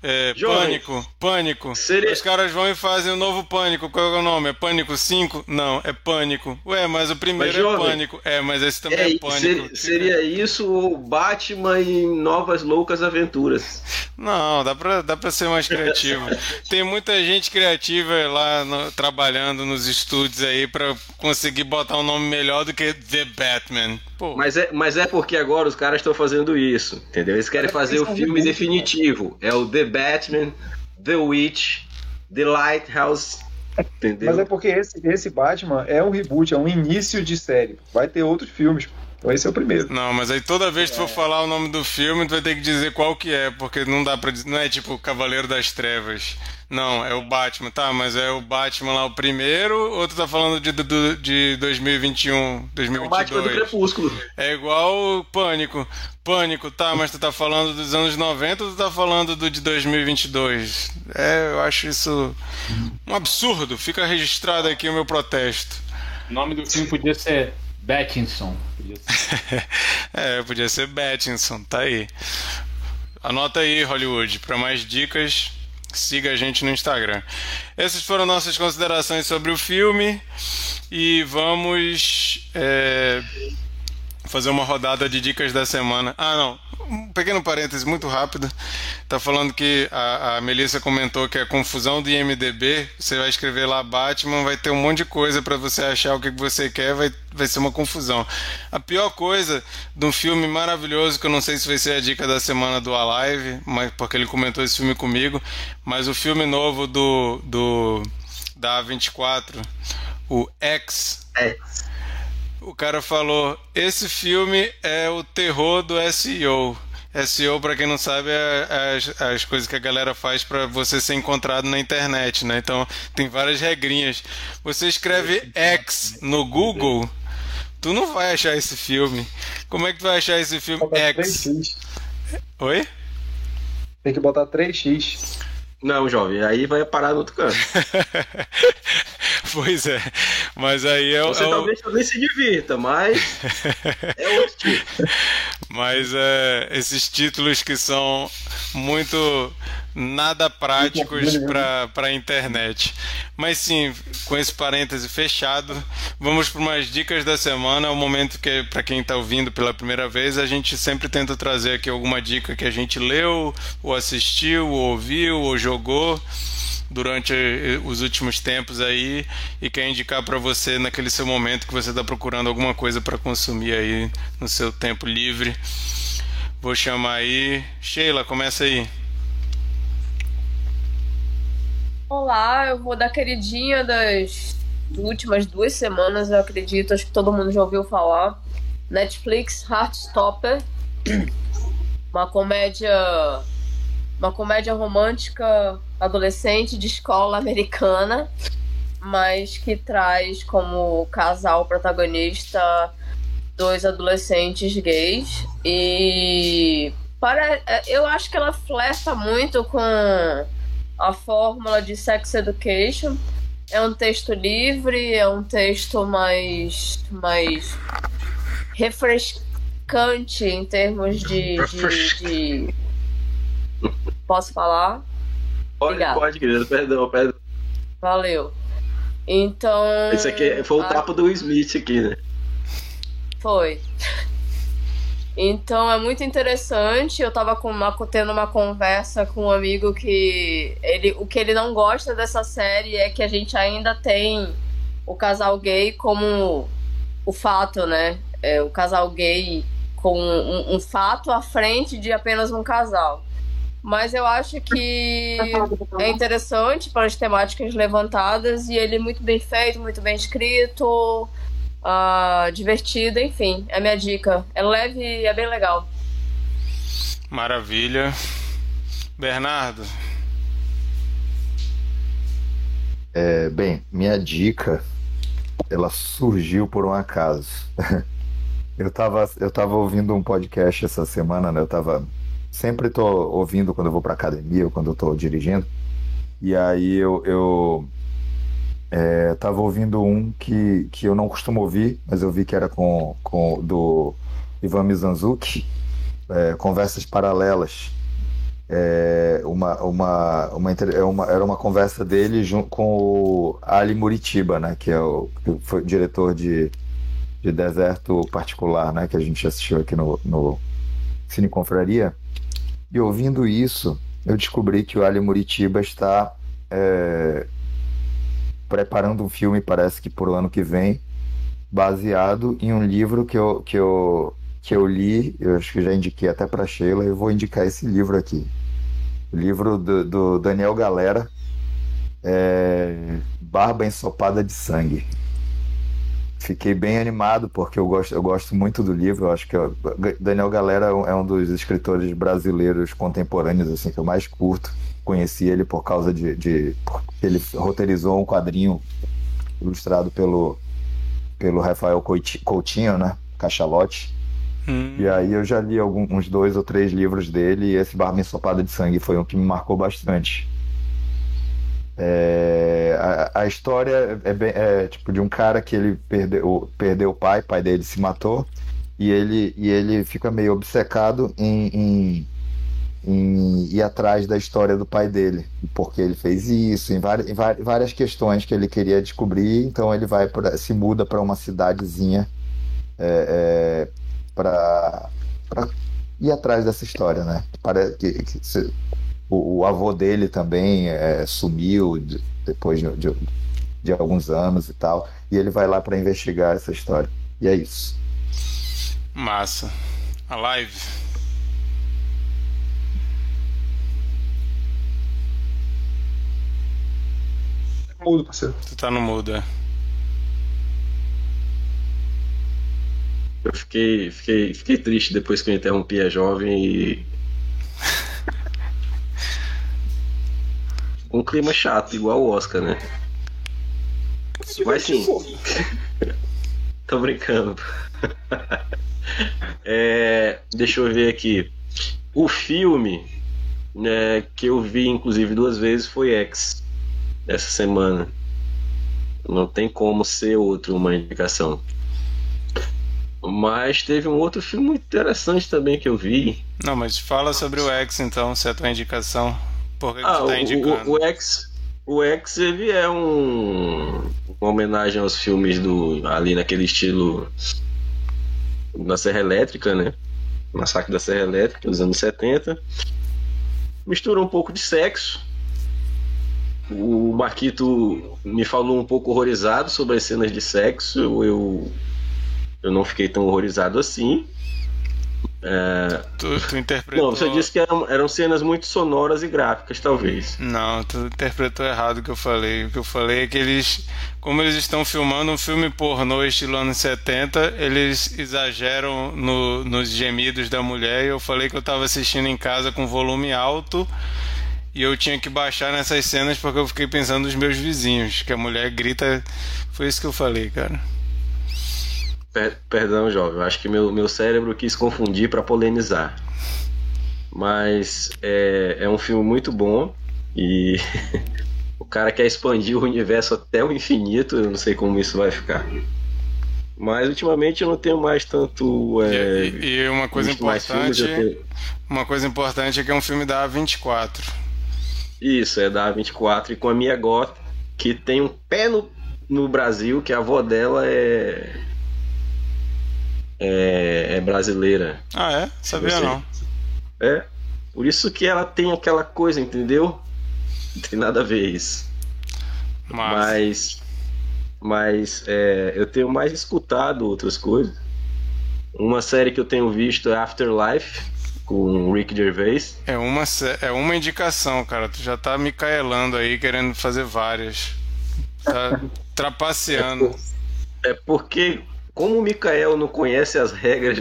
é, Pânico, Pânico. Seria... Os caras vão e fazem o um novo Pânico. Qual é o nome? É Pânico 5? Não, é Pânico. Ué, mas o primeiro mas, é jovem, Pânico. É, mas esse também é, é Pânico. Seria, seria isso ou Batman em Novas Loucas Aventuras? Não, dá pra, dá pra ser mais criativo. [laughs] Tem muita gente criativa lá no, trabalhando nos estúdios aí pra conseguir botar um nome melhor do que The Batman. Pô. Mas, é, mas é porque agora os caras estão fazendo isso, entendeu? Eles querem fazer o filme definitivo. É o The Batman, The Witch, The Lighthouse. Entendeu? Mas é porque esse, esse Batman é um reboot, é um início de série. Vai ter outros filmes. Então esse é o primeiro. Não, mas aí toda vez que tu for falar o nome do filme, tu vai ter que dizer qual que é, porque não dá para não é tipo Cavaleiro das Trevas. Não, é o Batman, tá, mas é o Batman lá o primeiro, ou tu tá falando de, de, de 2021, 2022? É o Batman do Crepúsculo. É igual o Pânico. Pânico, tá, mas tu tá falando dos anos 90 ou tu tá falando do de 2022? É, eu acho isso um absurdo. Fica registrado aqui o meu protesto. O nome do filme podia ser Battinson. Podia ser. [laughs] é, podia ser Battinson, tá aí. Anota aí, Hollywood, para mais dicas, siga a gente no Instagram. Essas foram nossas considerações sobre o filme e vamos é, fazer uma rodada de dicas da semana. Ah, não, um pequeno parêntese muito rápido. Tá falando que a, a Melissa comentou que a confusão do IMDB, você vai escrever lá Batman, vai ter um monte de coisa para você achar o que você quer, vai, vai ser uma confusão. A pior coisa de um filme maravilhoso, que eu não sei se vai ser a dica da semana do Alive, mas porque ele comentou esse filme comigo, mas o filme novo do, do da A24, o X. X o cara falou: esse filme é o terror do SEO. SEO, para quem não sabe, é as, as coisas que a galera faz para você ser encontrado na internet, né? Então tem várias regrinhas. Você escreve X no Google, tu não vai achar esse filme. Como é que tu vai achar esse filme X? Oi? Tem que botar 3x. Não, jovem, aí vai parar no outro canto. [laughs] [laughs] pois é, mas aí é, Você é talvez também se divirta, mas [laughs] é outro tipo. Mas é, esses títulos que são muito nada práticos para a internet. Mas sim, com esse parêntese fechado, vamos para umas dicas da semana. É um momento que, para quem está ouvindo pela primeira vez, a gente sempre tenta trazer aqui alguma dica que a gente leu, ou assistiu, ou ouviu, ou jogou durante os últimos tempos aí e quer indicar para você naquele seu momento que você está procurando alguma coisa para consumir aí no seu tempo livre. Vou chamar aí. Sheila, começa aí. Olá, eu vou dar queridinha das últimas duas semanas, eu acredito, acho que todo mundo já ouviu falar. Netflix Heartstopper, uma comédia, uma comédia romântica adolescente de escola americana, mas que traz como casal protagonista dois adolescentes gays e para eu acho que ela flerta muito com a fórmula de Sex Education. É um texto livre, é um texto mais, mais refrescante em termos de, de, de... Posso falar? Pode, Obrigada. pode, querida. Perdão, perdão. Valeu. Então. Esse aqui foi o a... tapa do Smith aqui, né? Foi. Então é muito interessante. Eu tava com uma, tendo uma conversa com um amigo que ele, o que ele não gosta dessa série é que a gente ainda tem o casal gay como o fato, né? É, o casal gay com um, um fato à frente de apenas um casal. Mas eu acho que é interessante para as temáticas levantadas e ele é muito bem feito, muito bem escrito uh, divertida, enfim, é a minha dica. É leve e é bem legal. Maravilha. Bernardo. É, bem, minha dica, ela surgiu por um acaso. [laughs] eu estava eu tava ouvindo um podcast essa semana, né? Eu tava sempre tô ouvindo quando eu vou para academia ou quando eu tô dirigindo. E aí eu, eu é, tava ouvindo um que, que eu não costumo ouvir, mas eu vi que era com, com do Ivan Mizanzuki, é, Conversas Paralelas. é, uma, uma, uma, é uma, era uma conversa dele junto com o Ali Muritiba, né, que é o que foi diretor de, de Deserto Particular, né, que a gente assistiu aqui no, no Cine Confraria. E ouvindo isso, eu descobri que o Ali Muritiba está é, preparando um filme, parece que por ano que vem, baseado em um livro que eu, que eu, que eu li, eu acho que já indiquei até para Sheila, eu vou indicar esse livro aqui. O livro do, do Daniel Galera, é, Barba Ensopada de Sangue. Fiquei bem animado porque eu gosto, eu gosto muito do livro. Eu acho que eu, Daniel Galera é um dos escritores brasileiros contemporâneos assim que eu mais curto. Conheci ele por causa de, de ele roteirizou um quadrinho ilustrado pelo pelo Rafael Coutinho, né? Cachalote. Hum. E aí eu já li alguns, uns dois ou três livros dele e esse Barba Ensopada de Sangue foi um que me marcou bastante. É, a, a, história é, bem, é, tipo de um cara que ele perdeu, perdeu o pai, o pai dele se matou e ele, e ele fica meio obcecado em, em, em ir atrás da história do pai dele, porque ele fez isso, em várias, em várias questões que ele queria descobrir, então ele vai pra, se muda para uma cidadezinha é, é para ir atrás dessa história, né? Parece que, que o, o, avô dele também é, sumiu de, depois de, de, de, alguns anos e tal, e ele vai lá para investigar essa história. E é isso. Massa. A live. Mudo, parceiro. Tu tá no mudo, é. Eu fiquei, fiquei, fiquei triste depois que eu interrompi a jovem e. [laughs] um clima chato, igual o Oscar, né? Mas sim. [laughs] Tô brincando. [laughs] é, deixa eu ver aqui. O filme né, que eu vi, inclusive, duas vezes foi X essa semana. Não tem como ser outro uma indicação. Mas teve um outro filme muito interessante também que eu vi. Não, mas fala sobre o X então, se é a tua indicação. Por que, ah, você tá indicando? O, o, X, o X ele é um, uma homenagem aos filmes do ali naquele estilo da Serra Elétrica, né? Massacre da Serra Elétrica dos anos 70. Mistura um pouco de sexo. O Marquito me falou um pouco horrorizado sobre as cenas de sexo. Eu eu não fiquei tão horrorizado assim. É... Tu, tu, interpretou. Não, você disse que eram, eram cenas muito sonoras e gráficas, talvez. Não, tu interpretou errado o que eu falei. O que eu falei é que eles, como eles estão filmando um filme pornô estilo anos 70, eles exageram no, nos gemidos da mulher. E eu falei que eu estava assistindo em casa com volume alto e eu tinha que baixar nessas cenas porque eu fiquei pensando nos meus vizinhos, que a mulher grita. Foi isso que eu falei, cara. Per perdão, jovem. Acho que meu, meu cérebro quis confundir para polemizar. Mas é, é um filme muito bom e [laughs] o cara quer expandir o universo até o infinito. Eu não sei como isso vai ficar. Mas ultimamente eu não tenho mais tanto. É, e, e, uma coisa importante. Tenho... Uma coisa importante é que é um filme da A24. Isso, é da A24 e com a Mia Goth, que tem um pé no, no Brasil, que a avó dela é é, é brasileira. Ah, é? Sabia não. É. Por isso que ela tem aquela coisa, entendeu? Não tem nada a ver isso. Mas. Mas é, eu tenho mais escutado outras coisas. Uma série que eu tenho visto é Afterlife, com o Rick Gervais. É uma, é uma indicação, cara. Tu já tá me caelando aí, querendo fazer várias. Tá [laughs] trapaceando. É, é porque como o Mikael não conhece as regras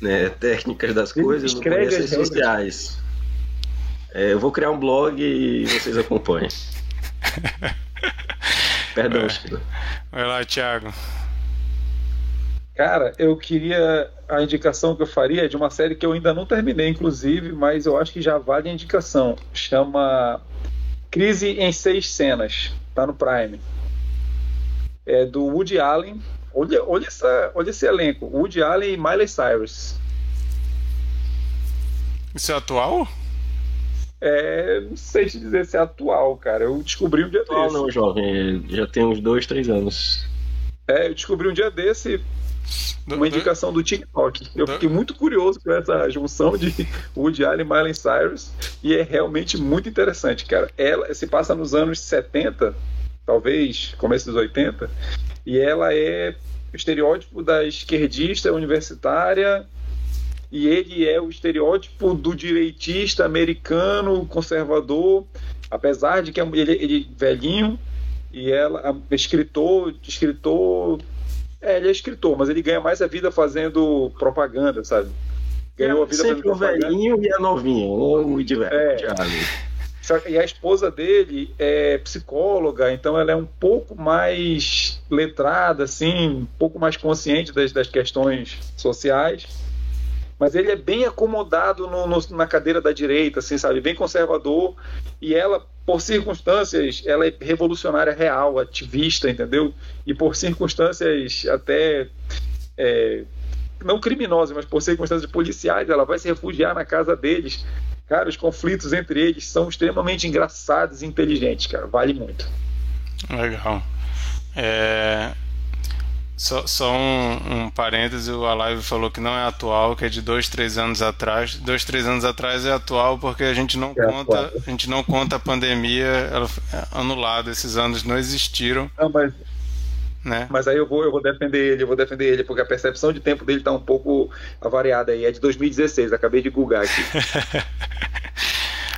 né, técnicas das coisas, não conhece as sociais. É, eu vou criar um blog e vocês acompanhem. [laughs] Perdão, Chico. Vai lá, Thiago. Cara, eu queria. A indicação que eu faria é de uma série que eu ainda não terminei, inclusive, mas eu acho que já vale a indicação. Chama Crise em Seis Cenas. Tá no Prime. É do Woody Allen, Olha, olha, essa, olha esse elenco: Woody Allen e Miley Cyrus. Isso é atual? É, não sei te dizer se é atual, cara. Eu descobri um dia atual desse. não, jovem. Já tem uns dois, três anos. É, eu descobri um dia desse uma indicação do TikTok. Eu fiquei muito curioso com essa junção de [laughs] Woody Allen e Miley Cyrus e é realmente muito interessante, cara. Ela se passa nos anos 70, talvez começo dos 80, e ela é o estereótipo da esquerdista universitária e ele é o estereótipo do direitista americano conservador, apesar de que ele, ele é velhinho e ela é escritor, escritor é, ele é escritor, mas ele ganha mais a vida fazendo propaganda, sabe? Ganhou a vida Sempre o fazendo propaganda. velhinho e a novinha. Ou de velho. É. E a esposa dele é psicóloga, então ela é um pouco mais letrada, assim, um pouco mais consciente das, das questões sociais. Mas ele é bem acomodado no- no- na cadeira da direita, assim, sabe? Bem conservador. E ela, por circunstâncias, ela é revolucionária real, ativista, entendeu? E por circunstâncias até. é, não criminosas, mas por circunstâncias policiais, ela vai se refugiar na casa deles. Cara, os conflitos entre eles são extremamente engraçados e inteligentes, cara. Vale muito. Legal. É, Só, só um, um parêntese, o Alive falou que não é atual, que é de dois, três anos atrás. Dois, três anos atrás é atual porque a gente não É conta, atual. a gente não conta a pandemia, ela anulada, esses anos não existiram, Não, mas, né? mas aí eu vou, eu vou defender ele, eu vou defender ele, porque a percepção de tempo dele tá um pouco avariada aí. É de 2016, acabei de googar aqui.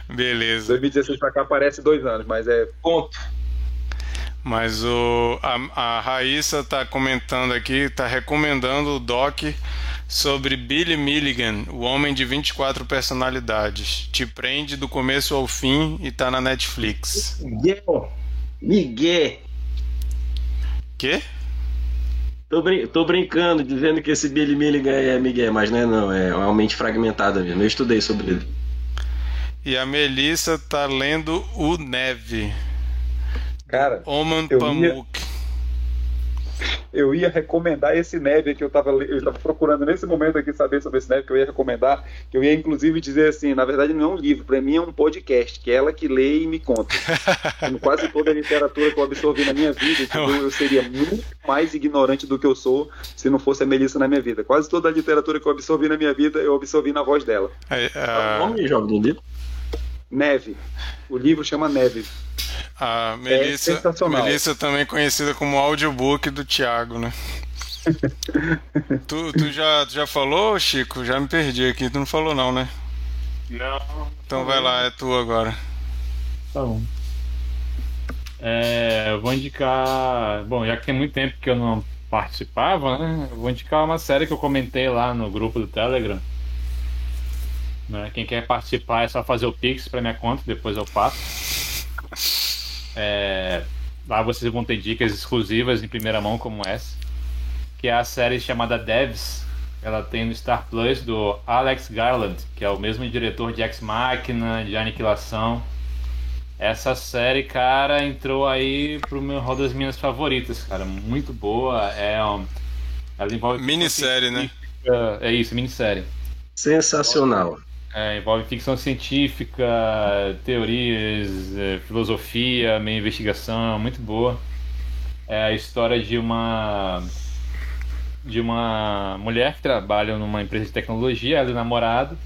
[laughs] Beleza. 2016 pra cá parece dois anos, mas é. Ponto. Mas o, a, a Raíssa tá comentando aqui, tá recomendando o doc sobre Billy Milligan, o homem de 24 personalidades. Te prende do começo ao fim e tá na Netflix. Miguel. Miguel. Quê? Tô, brin tô brincando, dizendo que esse Billy Milligan é Miguel, mas não é não, é uma mente fragmentada mesmo. Eu estudei sobre ele. E a Melissa tá lendo o Neve, Cara, Oman ia- Pamuk. Eu ia recomendar esse neve que eu tava, eu tava procurando nesse momento aqui saber sobre esse neve que eu ia recomendar, que eu ia inclusive dizer assim, na verdade não é um livro, pra mim é um podcast, que é ela que lê e me conta. [laughs] Como quase toda a literatura que eu absorvi na minha vida, entendeu? eu seria muito mais ignorante do que eu sou se não fosse a Melissa na minha vida. Quase toda a literatura que eu absorvi na minha vida, eu absorvi na voz dela. Qual a- o nome jogo do livro? Neve. O livro chama Neve. A Melissa, É sensacional. Melissa também conhecida como audiobook do Thiago, né? [laughs] tu, tu já, tu já falou, Chico? Já me perdi aqui, tu não falou não, né? Não. Então vai lá, é tu agora. Tá bom. É, eu vou indicar. Bom, já que tem muito tempo que eu não participava, né? Eu vou indicar uma série que eu comentei lá no grupo do Telegram. Né? Quem quer participar é só fazer o Pix pra minha conta, depois eu passo. É, lá vocês vão ter dicas exclusivas em primeira mão, como essa. Que é a série chamada Devs. Ela tem no Star Plus do Alex Garland, que é o mesmo diretor de Ex Machina, de Aniquilação. Essa série, cara, entrou aí pro meu rol das minhas favoritas, cara. Muito boa. É, um, ela envolve. Minissérie, né? É isso, minissérie. Sensacional. É, envolve ficção científica, teorias, é, filosofia, meio investigação, muito boa. É a história de uma de uma mulher que trabalha numa empresa de tecnologia, ela é namorado.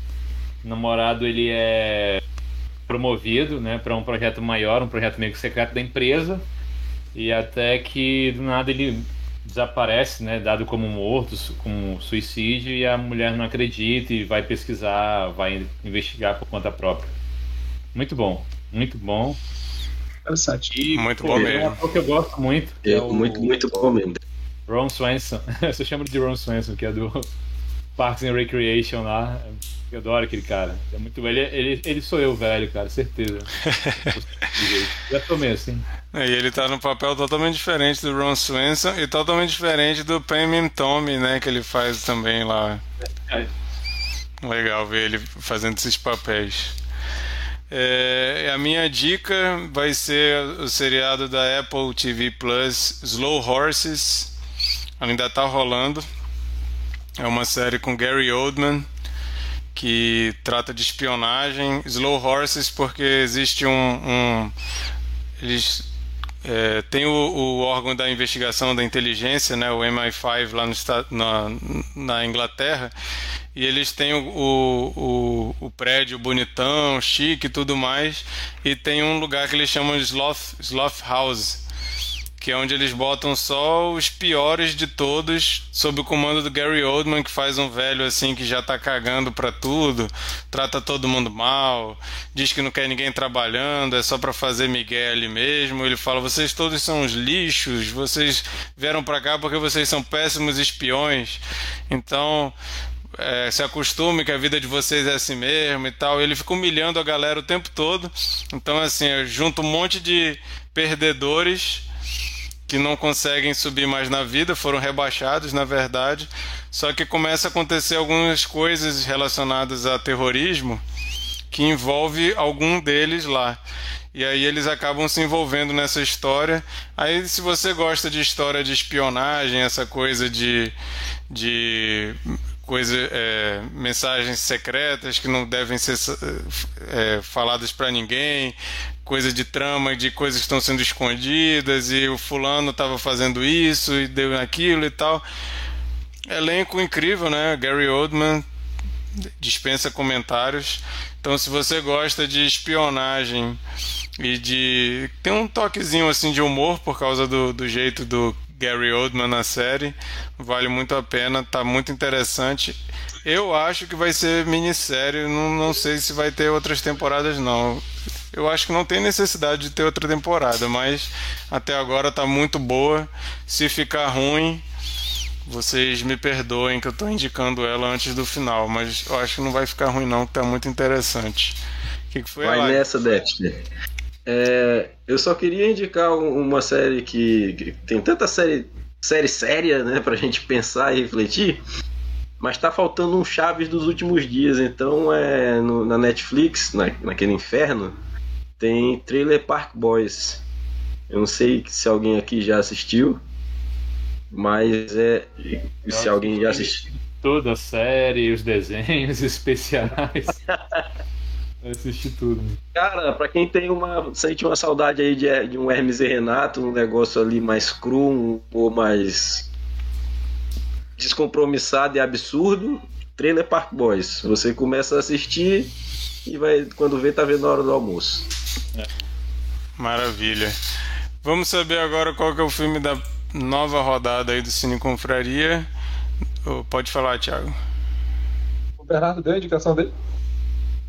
O namorado ele é promovido, né, para um projeto maior, um projeto meio secreto da empresa. E até que do nada ele desaparece, né, dado como morto, como suicídio, e a mulher não acredita e vai pesquisar, vai investigar por conta própria. Muito bom, muito bom. Interessante. E, Muito pô, bom mesmo. Um ator que eu gosto muito, é, É, o muito, muito bom mesmo. Ron Swanson. [laughs] Você chama de Ron Swanson, que é do Parks and Recreation lá. Eu adoro aquele cara. É muito velho. Ele, ele, sou eu, velho, cara, certeza. [laughs] Já tomei assim. E ele tá num papel totalmente diferente do Ron Swanson e totalmente diferente do Pam Tommy, né? Que ele faz também lá. É. Legal ver ele fazendo esses papéis. É, a minha dica vai ser o seriado da Apple TV Plus, Slow Horses. Ainda tá rolando. É uma série com Gary Oldman, que trata de espionagem. Slow Horses, porque existe um. um eles é, tem o, o, órgão da investigação da inteligência, né, o MI5 lá no, na, na Inglaterra, e eles têm o, o, o, prédio bonitão, chique e tudo mais, e tem um lugar que eles chamam de Sloth, Sloth House, que é onde eles botam só os piores de todos, sob o comando do Gary Oldman, que faz um velho assim que já tá cagando pra tudo, trata todo mundo mal, diz que não quer ninguém trabalhando, é só para fazer Miguel ali mesmo. Ele fala: vocês todos são uns lixos, vocês vieram pra cá porque vocês são péssimos espiões. Então, é, se acostume que a vida de vocês é assim mesmo e tal. Ele fica humilhando a galera o tempo todo. Então, assim, junto um monte de perdedores que não conseguem subir mais na vida, foram rebaixados, na verdade. Só que começa a acontecer algumas coisas relacionadas a terrorismo que envolve algum deles lá. E aí eles acabam se envolvendo nessa história. Aí se você gosta de história de espionagem, essa coisa de, de coisa, é, mensagens secretas que não devem ser é, faladas para ninguém, coisa de trama de coisas que estão sendo escondidas e o fulano estava fazendo isso e deu aquilo e tal. Elenco incrível, né? Gary Oldman dispensa comentários. Então, se você gosta de espionagem e de tem um toquezinho assim de humor por causa do, do jeito do Gary Oldman na série. Vale muito a pena, tá muito interessante. Eu acho que vai ser minissérie, não, não sei se vai ter outras temporadas não. Eu acho que não tem necessidade de ter outra temporada, mas até agora tá muito boa. Se ficar ruim, vocês me perdoem que eu estou indicando ela antes do final, mas eu acho que não vai ficar ruim não, que tá muito interessante. O que, que foi Vai nessa, Dexter. É, eu só queria indicar uma série que, que, tem tanta série, série séria, né, pra gente pensar e refletir, mas tá faltando um Chaves dos últimos dias, então é no, na Netflix, na, naquele inferno, tem Trailer Park Boys. Eu não sei se alguém aqui já assistiu, mas é. Se alguém já assistiu. Toda a série, os desenhos [laughs] especiais. [laughs] Assisti tudo. Cara, pra quem tem uma. Sente uma saudade aí de, de um Hermes e Renato, um negócio ali mais cru, ou mais descompromissado e absurdo, Trailer Park Boys. Você começa a assistir e vai, quando vê, tá vendo a hora do almoço. É. Maravilha. Vamos saber agora qual que é o filme da nova rodada aí do Cine Confraria. Pode falar, Thiago. O Bernardo deu a indicação dele?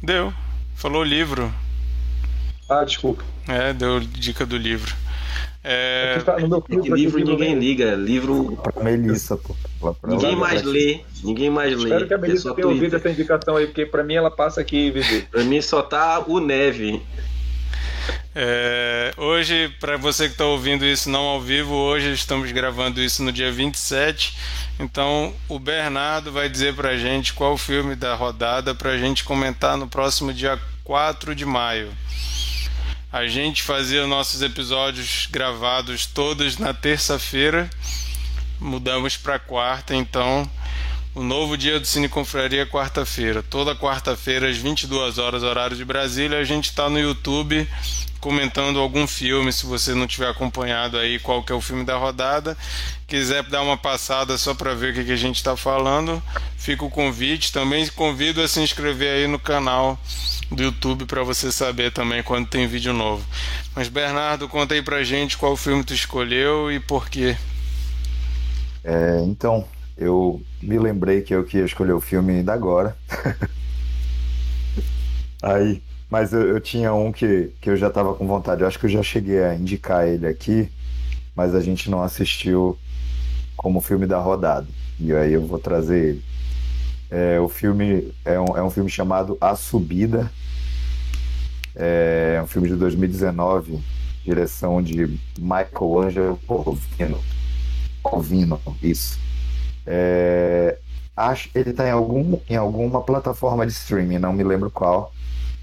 Deu. Falou livro. Ah, desculpa. É, deu dica do livro. É... Tá livro ninguém liga. Livro. Pra Melissa, pô. Pra ninguém mais lê. Ninguém mais lê. Espero que a Melissa tenha ouvido essa indicação aí, porque pra mim ela passa aqui, Vivi. pra mim só tá o Neve. É, hoje, para você que está ouvindo isso não ao vivo, hoje estamos gravando isso no dia 27. Então, o Bernardo vai dizer para a gente qual o filme da rodada para a gente comentar no próximo dia 4 de maio. A gente fazia nossos episódios gravados todos na terça-feira, mudamos para quarta, então o novo dia do Cine Confraria é quarta-feira. Toda quarta-feira, às 22 horas, horário de Brasília, a gente está no YouTube comentando algum filme, se você não tiver acompanhado aí qual que é o filme da rodada, quiser dar uma passada só para ver o que, que a gente está falando, fica o convite. Também convido a se inscrever aí no canal do YouTube para você saber também quando tem vídeo novo. Mas Bernardo, conta aí pra gente qual filme tu escolheu e por quê. É, então, eu me lembrei que eu que ia escolher o filme ainda agora. [laughs] aí mas eu, eu, tinha um que, que eu já estava com vontade. Eu acho que eu já cheguei a indicar ele aqui, mas a gente não assistiu como filme da rodada. E aí eu vou trazer ele. É, o filme é um, é um filme chamado A Subida. É um filme de 2019, direção de Michael Angelo Corvino. Corvino, isso. É, acho ele está em, algum, em alguma plataforma de streaming, não me lembro qual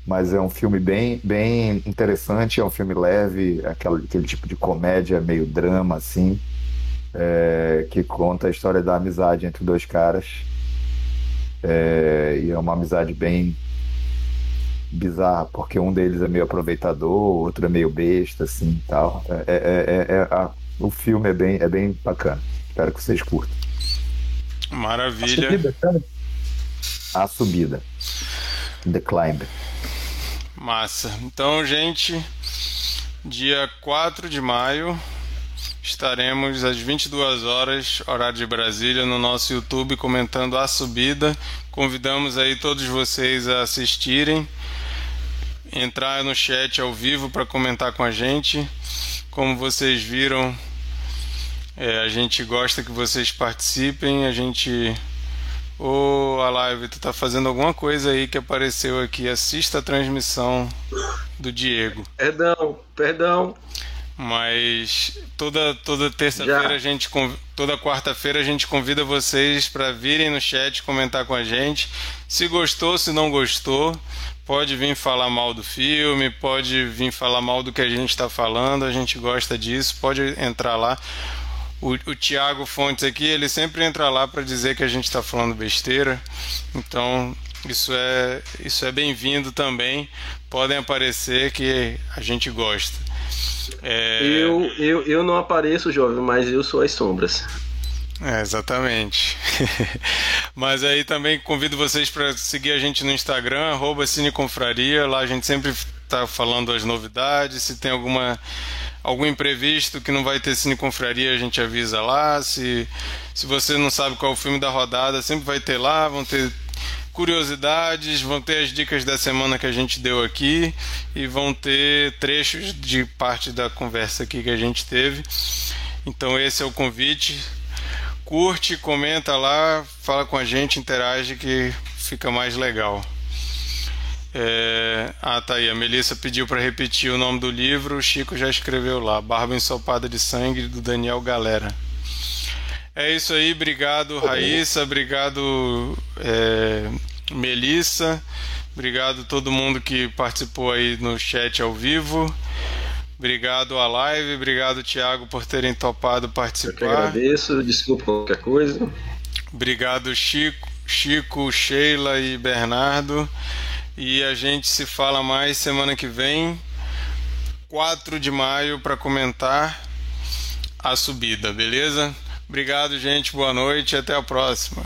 mas é um filme bem, bem interessante, é um filme leve, aquele, aquele tipo de comédia meio drama, assim, é, que conta a história da amizade entre dois caras. É, e é uma amizade bem bizarra, porque um deles é meio aproveitador, o outro é meio besta, assim tal. É, é, é, é a, o filme é bem, é bem bacana. Espero que vocês curtam. Maravilha. A subida, a subida. The Climb. Massa. Então, gente, dia 4 de maio, estaremos às 22 horas, horário de Brasília, no nosso YouTube comentando a subida. Convidamos aí todos vocês a assistirem, entrar no chat ao vivo para comentar com a gente. Como vocês viram, é, a gente gosta que vocês participem, a gente Ô, a live, tu tá fazendo alguma coisa aí que apareceu aqui. Assista a transmissão do Diego. Perdão, perdão. Mas toda toda terça-feira a gente toda quarta-feira a gente convida vocês para virem no chat comentar com a gente. Se gostou, se não gostou, pode vir falar mal do filme, pode vir falar mal do que a gente está falando. A gente gosta disso. Pode entrar lá o, o Tiago Fontes aqui, ele sempre entra lá para dizer que a gente está falando besteira. Então, isso é, isso é bem-vindo também. Podem aparecer que a gente gosta. É... Eu, eu, eu não apareço, jovem, mas eu sou as sombras. É, exatamente. [laughs] mas aí também convido vocês para seguir a gente no Instagram, arroba Cineconfraria. Lá a gente sempre está falando as novidades. Se tem alguma algum imprevisto que não vai ter Cine Confraria, a gente avisa lá. Se, se você não sabe qual é o filme da rodada, sempre vai ter lá, vão ter curiosidades, vão ter as dicas da semana que a gente deu aqui e vão ter trechos de parte da conversa aqui que a gente teve. Então esse é o convite. Curte, comenta lá, fala com a gente, interage que fica mais legal. É... Ah, tá aí. A Melissa pediu para repetir o nome do livro. O Chico já escreveu lá. Barba Ensopada de Sangue, do Daniel Galera. É isso aí. Obrigado, Raíssa. Obrigado, é... Melissa. Obrigado todo mundo que participou aí no chat ao vivo. Obrigado a live, obrigado Thiago por terem topado participar. Eu agradeço, desculpa qualquer coisa. Obrigado Chico, Chico, Sheila e Bernardo. E a gente se fala mais semana que vem, 4 de maio, para comentar a subida, beleza? Obrigado, gente. Boa noite até a próxima.